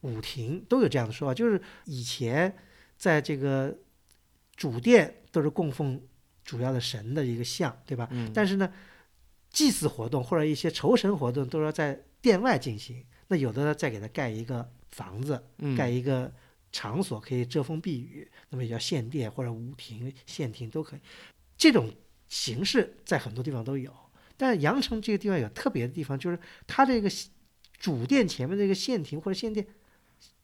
五亭，都有这样的说法。就是以前在这个主殿都是供奉主要的神的一个像，对吧？嗯但是呢，祭祀活动或者一些酬神活动都要在殿外进行。那有的呢，再给他盖一个房子，嗯盖一个场所可以遮风避雨，那么也叫献殿或者舞亭、县亭都可以。这种形式在很多地方都有，但是阳城这个地方有特别的地方，就是它这个主殿前面这个县亭或者献殿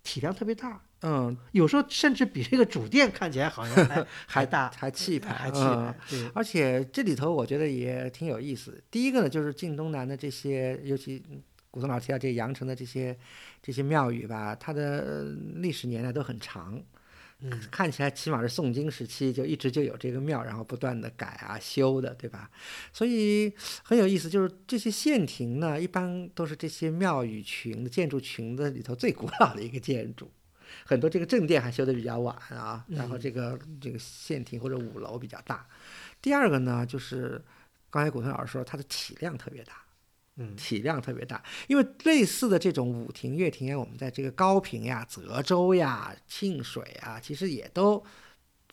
体量特别大，嗯，有时候甚至比这个主殿看起来好像还 [laughs] 还大，还气派，还气嗯派。对，而且这里头我觉得也挺有意思。第一个呢，就是晋东南的这些，尤其古东老提到这阳城的这些这些庙宇吧，它的呃历史年代都很长。嗯，看起来起码是宋金时期就一直就有这个庙，然后不断的改啊修的，对吧？所以很有意思，就是这些县亭呢，一般都是这些庙宇群的建筑群的里头最古老的一个建筑。很多这个正殿还修的比较晚啊，然后这个这个县亭或者五楼比较大。第二个呢，就是刚才古腾老师说，它的体量特别大，嗯。体量特别大，因为类似的这种舞亭、乐亭呀，我们在这个高平呀、泽州呀、沁水啊，其实也都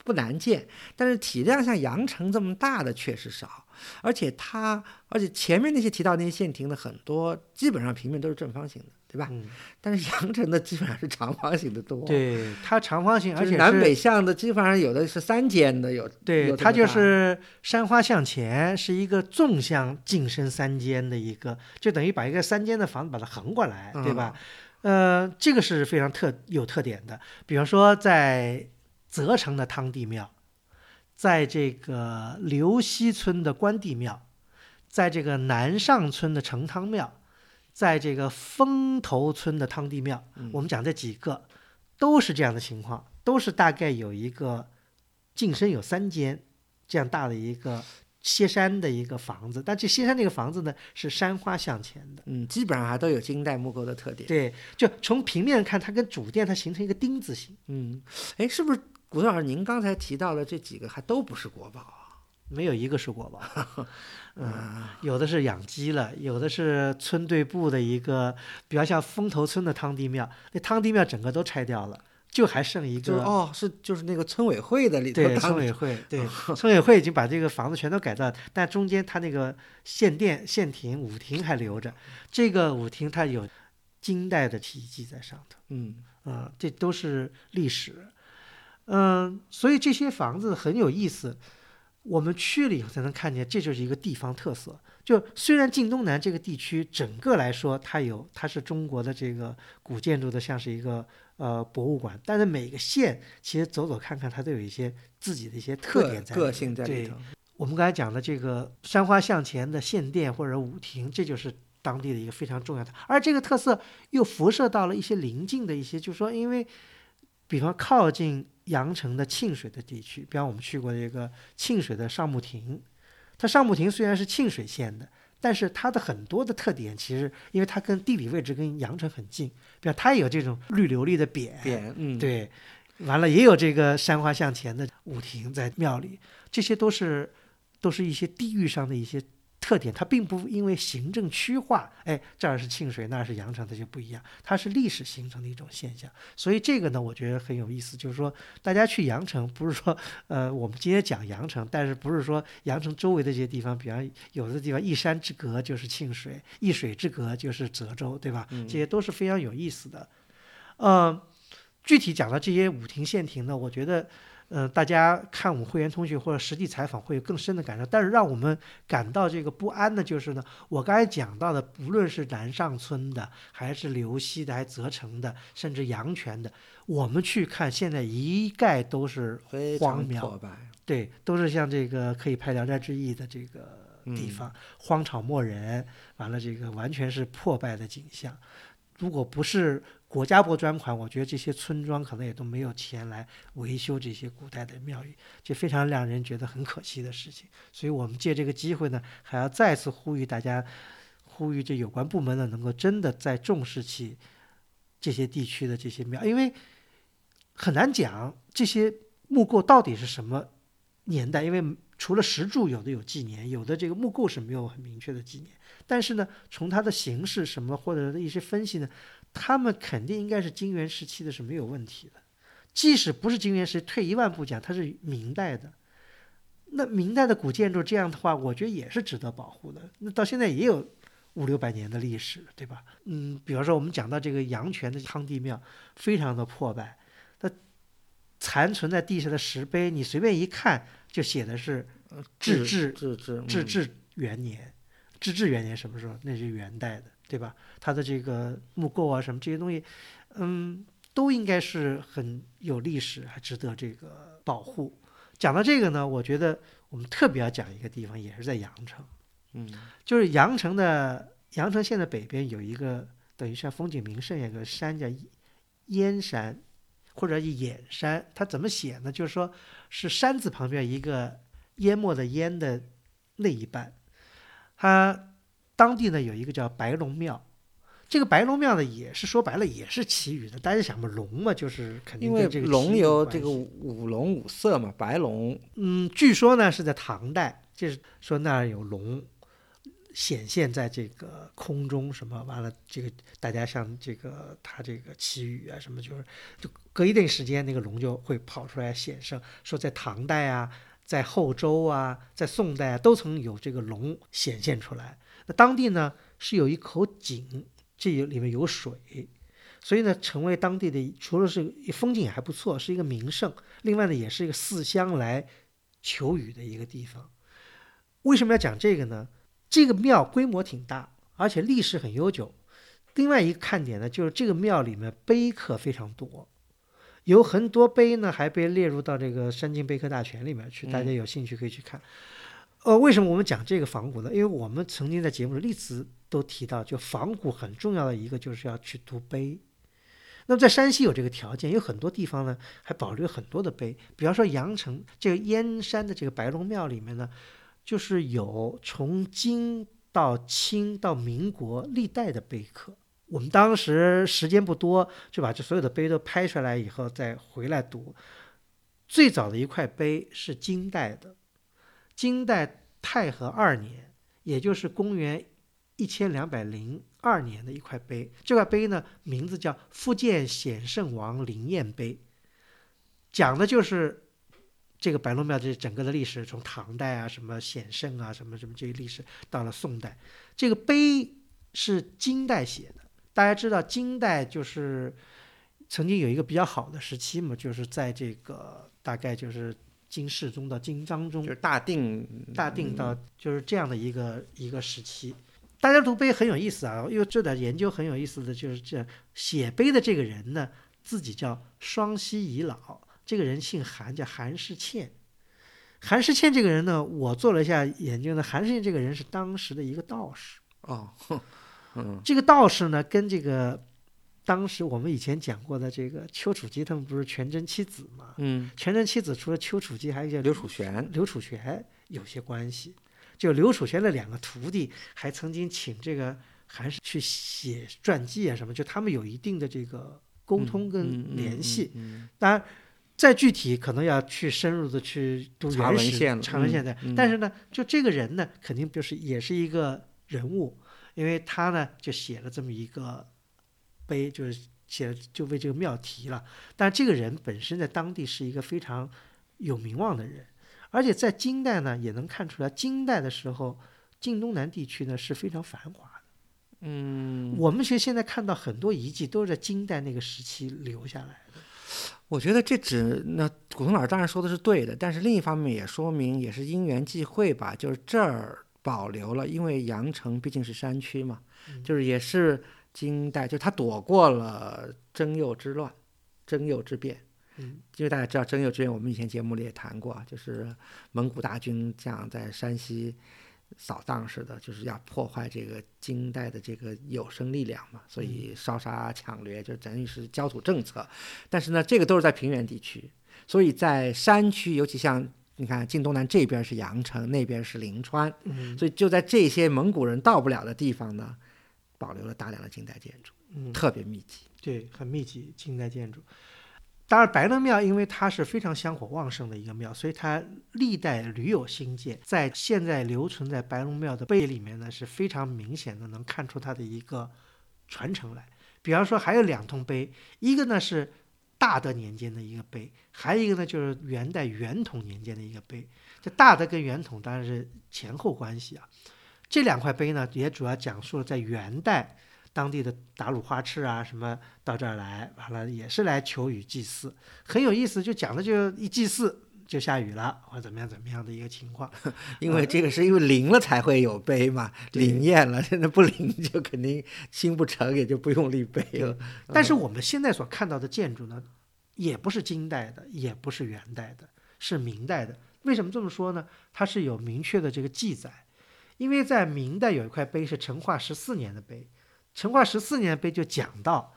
不难见，但是体量像阳城这么大的确实少，而且它，而且前面那些提到那些县亭的很多，基本上平面都是正方形的，对吧？嗯，但是阳城的基本上是长方形的多，，对，它长方形，而且南北向的基本上有的是三间的，有对，它就是山花向前，是一个纵向进深三间的一个，就等于把一个三间的房子把它横过来，对吧？呃，这个是非常特有特点的。比方说，在泽城的汤地庙，在这个刘溪村的关帝庙，在这个南上村的成汤庙，在这个风头村的汤地庙，嗯我们讲这几个都是这样的情况，都是大概有一个进深有三间这样大的一个歇山的一个房子，但这歇山这个房子呢是山花向前的。嗯，基本上还都有金代木构的特点。对，就从平面看，它跟主殿它形成一个丁字形，嗯，哎，是不是古老师您刚才提到的这几个还都不是国宝啊？没有一个是国宝。[laughs] 嗯，有的是养鸡了，有的是村队部的一个，比方像风头村的汤地庙，那汤地庙整个都拆掉了，就还剩一个。就是哦，是就是那个村委会的里头对，村委会，[laughs] 对，村委会已经把这个房子全都改造，但中间它那个县殿、县亭、舞亭还留着。这个舞亭它有金代的题记在上头，嗯啊、这都是历史。嗯，所以这些房子很有意思。我们去了以后才能看见，这就是一个地方特色。就虽然晋东南这个地区整个来说，它有它是中国的这个古建筑的，像是一个呃博物馆，但是每个县其实走走看看，它都有一些自己的一些特点在个性在里对头。我们刚才讲的这个山花向前的县殿或者舞亭，这就是当地的一个非常重要的，而这个特色又辐射到了一些邻近的一些，就是说，因为比方靠近阳城的沁水的地区，比方我们去过这个沁水的上木亭，它上木亭虽然是沁水县的。但是它的很多的特点，其实因为它跟地理位置跟阳城很近，比方它也有这种绿琉璃的匾，匾，嗯，，对，完了也有这个山花向前的舞亭在庙里，这些都是都是一些地域上的一些特点，它并不因为行政区划，哎，这儿是沁水，那儿是阳城，它就不一样，它是历史形成的一种现象。所以这个呢，我觉得很有意思，就是说大家去阳城，不是说呃我们今天讲阳城，但是不是说阳城周围的这些地方，比方有的地方一山之隔就是沁水，一水之隔就是泽州，对吧？这些都是非常有意思的。嗯、具体讲到这些五亭县亭呢，我觉得，呃，大家看我们会员通讯或者实地采访会有更深的感受。但是让我们感到这个不安的就是呢，我刚才讲到的，不论是南上村的，还是刘溪的，还是泽城的，甚至阳泉的，我们去看，现在一概都是荒谬破败。对，都是像这个可以拍《聊斋志异》的这个嗯地方，荒草没人，完了这个完全是破败的景象。如果不是国家拨专款，我觉得这些村庄可能也都没有钱来维修这些古代的庙宇，这非常让人觉得很可惜的事情。所以我们借这个机会呢，还要再次呼吁大家，呼吁这有关部门呢，能够真的再重视起这些地区的这些庙，因为很难讲这些木构到底是什么年代，因为除了石柱有的有纪年，有的这个木构是没有很明确的纪年。但是呢，从它的形式什么或者的一些分析呢，他们肯定应该是金元时期的是没有问题的。即使不是金元时，退一万步讲，它是明代的。那明代的古建筑这样的话，我觉得也是值得保护的。那到现在也有五六百年的历史，对吧？嗯，比方说我们讲到这个阳泉的康帝庙，非常的破败，它残存在地下的石碑，你随便一看就写的是至治至治治治元年，治治元年什么时候？那是元代的，对吧？它的这个木构啊什么这些东西，嗯，都应该是很有历史，还值得这个保护。讲到这个呢，我觉得我们特别要讲一个地方，也是在阳城，嗯，就是阳城的阳城县的北边有一个等于像风景名胜，有个山叫燕山，或者眼山。它怎么写呢？就是说是山字旁边一个淹没的淹的那一半。它当地呢有一个叫白龙庙。这个白龙庙呢，也是说白了也是祈雨的。大家想嘛，龙嘛，就是肯定因为这个龙有这个五龙五色嘛，白龙嗯，据说呢是在唐代，就是说那儿有龙显现在这个空中，什么完了，这个大家像这个他这个祈雨啊什么，就是就隔一定时间那个龙就会跑出来显圣。说在唐代啊，在后周啊，在宋代啊，都曾有这个龙显现出来。那当地呢是有一口井，这里面有水。所以呢，成为当地的除了是风景也还不错，是一个名胜，另外呢，也是一个四乡来求雨的一个地方。为什么要讲这个呢？这个庙规模挺大，而且历史很悠久。另外一个看点呢，就是这个庙里面碑刻非常多，有很多碑呢还被列入到这个山经碑刻大全里面去，大家有兴趣可以去看。呃，为什么我们讲这个仿古呢？因为我们曾经在节目里历次都提到，就仿古很重要的一个就是要去读碑。那么在山西有这个条件，有很多地方呢还保留很多的碑，比方说阳城这个燕山的这个白龙庙里面呢，就是有从金到清到民国历代的碑刻。我们当时时间不多，就把这所有的碑都拍出来以后再回来读。最早的一块碑是金代的，金代太和二年，也就是公元一千两百零二年的一块碑。这块碑呢，名字叫福建显圣王灵验碑，讲的就是这个白龙庙这整个的历史，从唐代啊，什么显圣啊，什么什么这些历史，到了宋代，这个碑是金代写的。大家知道金代就是曾经有一个比较好的时期嘛，就是在这个大概就是金世宗到金章宗就是大定大定到就是这样的一个一个时期。大家读碑很有意思啊，因为这点研究很有意思的就是这写碑的这个人呢，自己叫双溪遗老，这个人姓韩，叫韩世倩。韩世倩这个人呢，我做了一下研究呢，韩世倩这个人是当时的一个道士。哦，嗯这个道士呢，跟这个当时我们以前讲过的这个丘处机，他们不是全真七子嘛？嗯，全真七子除了丘处机，还有一个刘楚玄刘楚玄有些关系。就刘楚玄的两个徒弟，还曾经请这个韩氏去写传记啊什么，就他们有一定的这个沟通跟联系。嗯当然，再具体可能要去深入的去读查原始文献了查文献的。嗯嗯但是呢，就这个人呢，肯定就是也是一个人物，因为他呢就写了这么一个碑，就是写了就为这个庙题了。但这个人本身在当地是一个非常有名望的人，而且在金代呢也能看出来，金代的时候晋东南地区呢是非常繁华的。嗯，我们其实现在看到很多遗迹都是在金代那个时期留下来的。我觉得这只那古潼老师当然说的是对的，但是另一方面也说明也是因缘际会吧，就是这儿保留了，因为阳城毕竟是山区嘛，嗯就是也是金代，就他躲过了征右之乱、征右之变。嗯，因为大家知道征右之变，我们以前节目里也谈过啊，就是蒙古大军这样在山西扫荡似的，就是要破坏这个金代的这个有生力量嘛，所以烧杀抢掠就等于是焦土政策。但是呢，这个都是在平原地区，所以在山区，尤其像你看晋东南这边是阳城，那边是临川，嗯所以就在这些蒙古人到不了的地方呢，保留了大量的近代建筑，嗯，特别密集。对，很密集，近代建筑。当然，白龙庙因为它是非常香火旺盛的一个庙，所以它历代屡有新建。在现在留存在白龙庙的碑里面呢，是非常明显的能看出它的一个传承来。比方说，还有两通碑，一个呢是大德年间的一个碑，还有一个呢就是元代元统年间的一个碑。这大德跟元统当然是前后关系啊。这两块碑呢，也主要讲述了在元代当地的打鲁花赤啊什么到这儿来，完了也是来求雨祭祀，很有意思，就讲的就一祭祀。就下雨了，或者怎么样怎么样的一个情况，[laughs] 因为这个是因为灵了才会有碑嘛，灵验了，[laughs] 现在不灵就肯定心不诚，也就不用立碑了。但是我们现在所看到的建筑呢，也不是金代的，也不是元代的，是明代的。为什么这么说呢？它是有明确的这个记载，因为在明代有一块碑是成化十四年的碑，成化十四年的碑就讲到。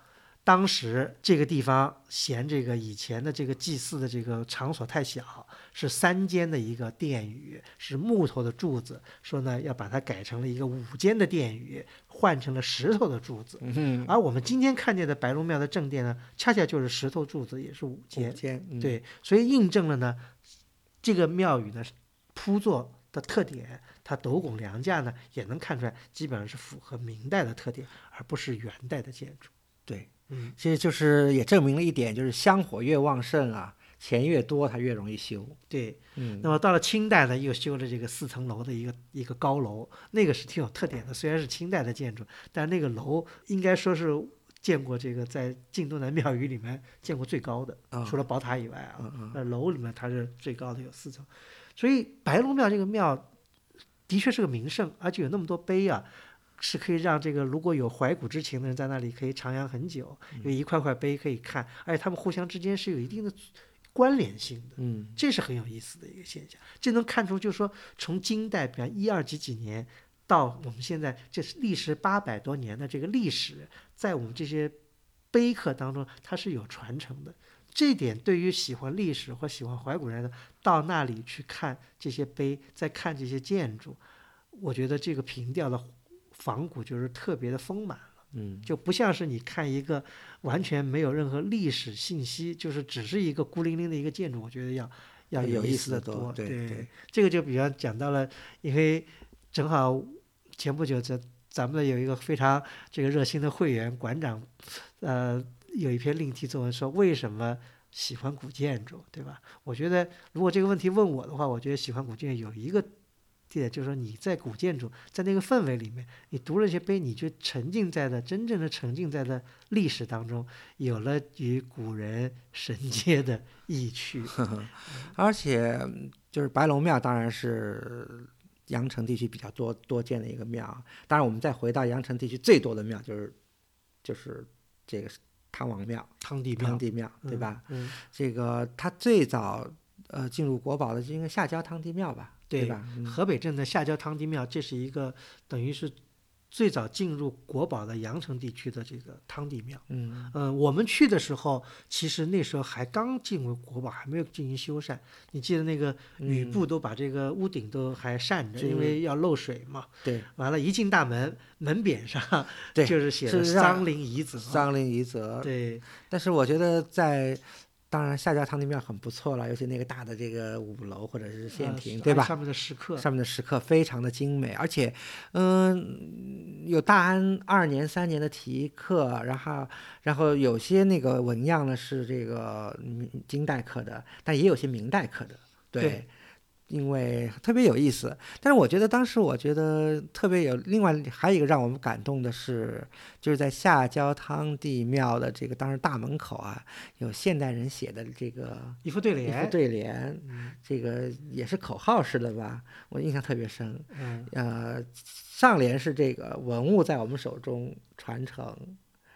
当时这个地方嫌这个以前的这个祭祀的这个场所太小，是三间的一个殿宇，是木头的柱子，说呢要把它改成了一个五间的殿宇，换成了石头的柱子。而我们今天看见的白龙庙的正殿呢，恰恰就是石头柱子，也是五间。对，所以印证了呢，这个庙宇呢铺座的特点，它斗拱梁架呢也能看出来，基本上是符合明代的特点，而不是元代的建筑。对。嗯，其实就是也证明了一点，就是香火越旺盛啊，钱越多，它越容易修。对，嗯。那么到了清代呢，又修了这个四层楼的一个一个高楼，那个是挺有特点的。虽然是清代的建筑，但那个楼应该说是见过这个在晋东南庙宇里面见过最高的，除了宝塔以外啊，那楼里面它是最高的，有四层。所以白龙庙这个庙的确是个名胜，而且有那么多碑啊。是可以让这个如果有怀古之情的人在那里可以徜徉很久，有一块块碑可以看，而且他们互相之间是有一定的关联性的，嗯，这是很有意思的一个现象。这能看出，就是说从金代，比方一二几几年到我们现在，这是历时八百多年的这个历史，在我们这些碑刻当中，它是有传承的。这点对于喜欢历史或喜欢怀古人的，到那里去看这些碑，再看这些建筑，我觉得这个凭吊的。仿古就是特别的丰满了，嗯，就不像是你看一个完全没有任何历史信息，就是只是一个孤零零的一个建筑，我觉得要要有意思的多。对对，这个就比方讲到了，因为正好前不久咱咱们有一个非常这个热心的会员馆长，呃，有一篇另题作文说为什么喜欢古建筑，对吧？我觉得如果这个问题问我的话，我觉得喜欢古建筑有一个。点就是说，你在古建筑，在那个氛围里面，你读了一些碑，你就沉浸在的真正的沉浸在的历史当中，有了与古人神接的意趣。[laughs] 而且，就是白龙庙，当然是阳城地区比较多多见的一个庙。当然，我们再回到阳城地区最多的庙，就是就是这个汤王庙、汤帝汤帝庙，对吧？嗯，这个它最早呃进入国宝的，就应该下郊汤帝庙吧？对吧？河北镇的下郊汤帝庙，这是一个等于是最早进入国宝的阳城地区的这个汤帝庙。嗯，呃，我们去的时候，其实那时候还刚进入国宝，还没有进行修缮。你记得那个雨布都把这个屋顶都还扇着，因为要漏水嘛。对。完了，一进大门，门匾上就是写着“桑林遗泽”。桑林遗泽。对。但是我觉得在。当然，下家汤帝庙很不错了，尤其那个大的这个五楼或者是县亭，对吧？上面的石刻，上面的石刻非常的精美，而且，嗯，有大安二年、三年的题刻，然后，然后有些那个纹样呢是这个金代刻的，但也有些明代刻的，对。因为特别有意思，但是我觉得当时我觉得特别有另外还有一个让我们感动的是，就是在下焦汤帝庙的这个当时大门口啊，有现代人写的这个一副对联，一副对联，这个也是口号式的吧，我印象特别深。嗯，呃，上联是这个文物在我们手中传承，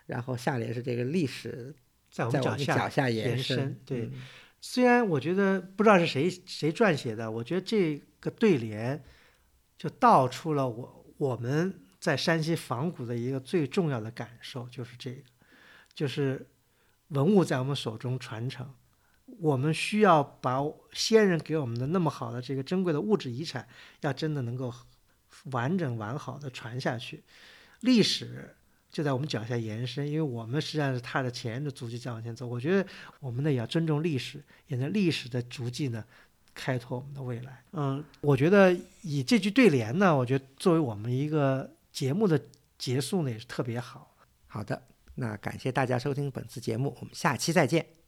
然后下联是这个历史在我们脚下延伸，对。虽然我觉得不知道是谁谁撰写的，我觉得这个对联就道出了我我们在山西仿古的一个最重要的感受，就是这个，就是文物在我们手中传承，我们需要把先人给我们的那么好的这个珍贵的物质遗产，要真的能够完整完好的传下去，历史。就在我们脚下延伸，因为我们实际上是踏着前人的足迹在往前走。我觉得我们呢也要尊重历史，沿着历史的足迹呢开拓我们的未来。嗯，我觉得以这句对联呢，我觉得作为我们一个节目的结束呢，也是特别好。好的，那感谢大家收听本次节目，我们下期再见。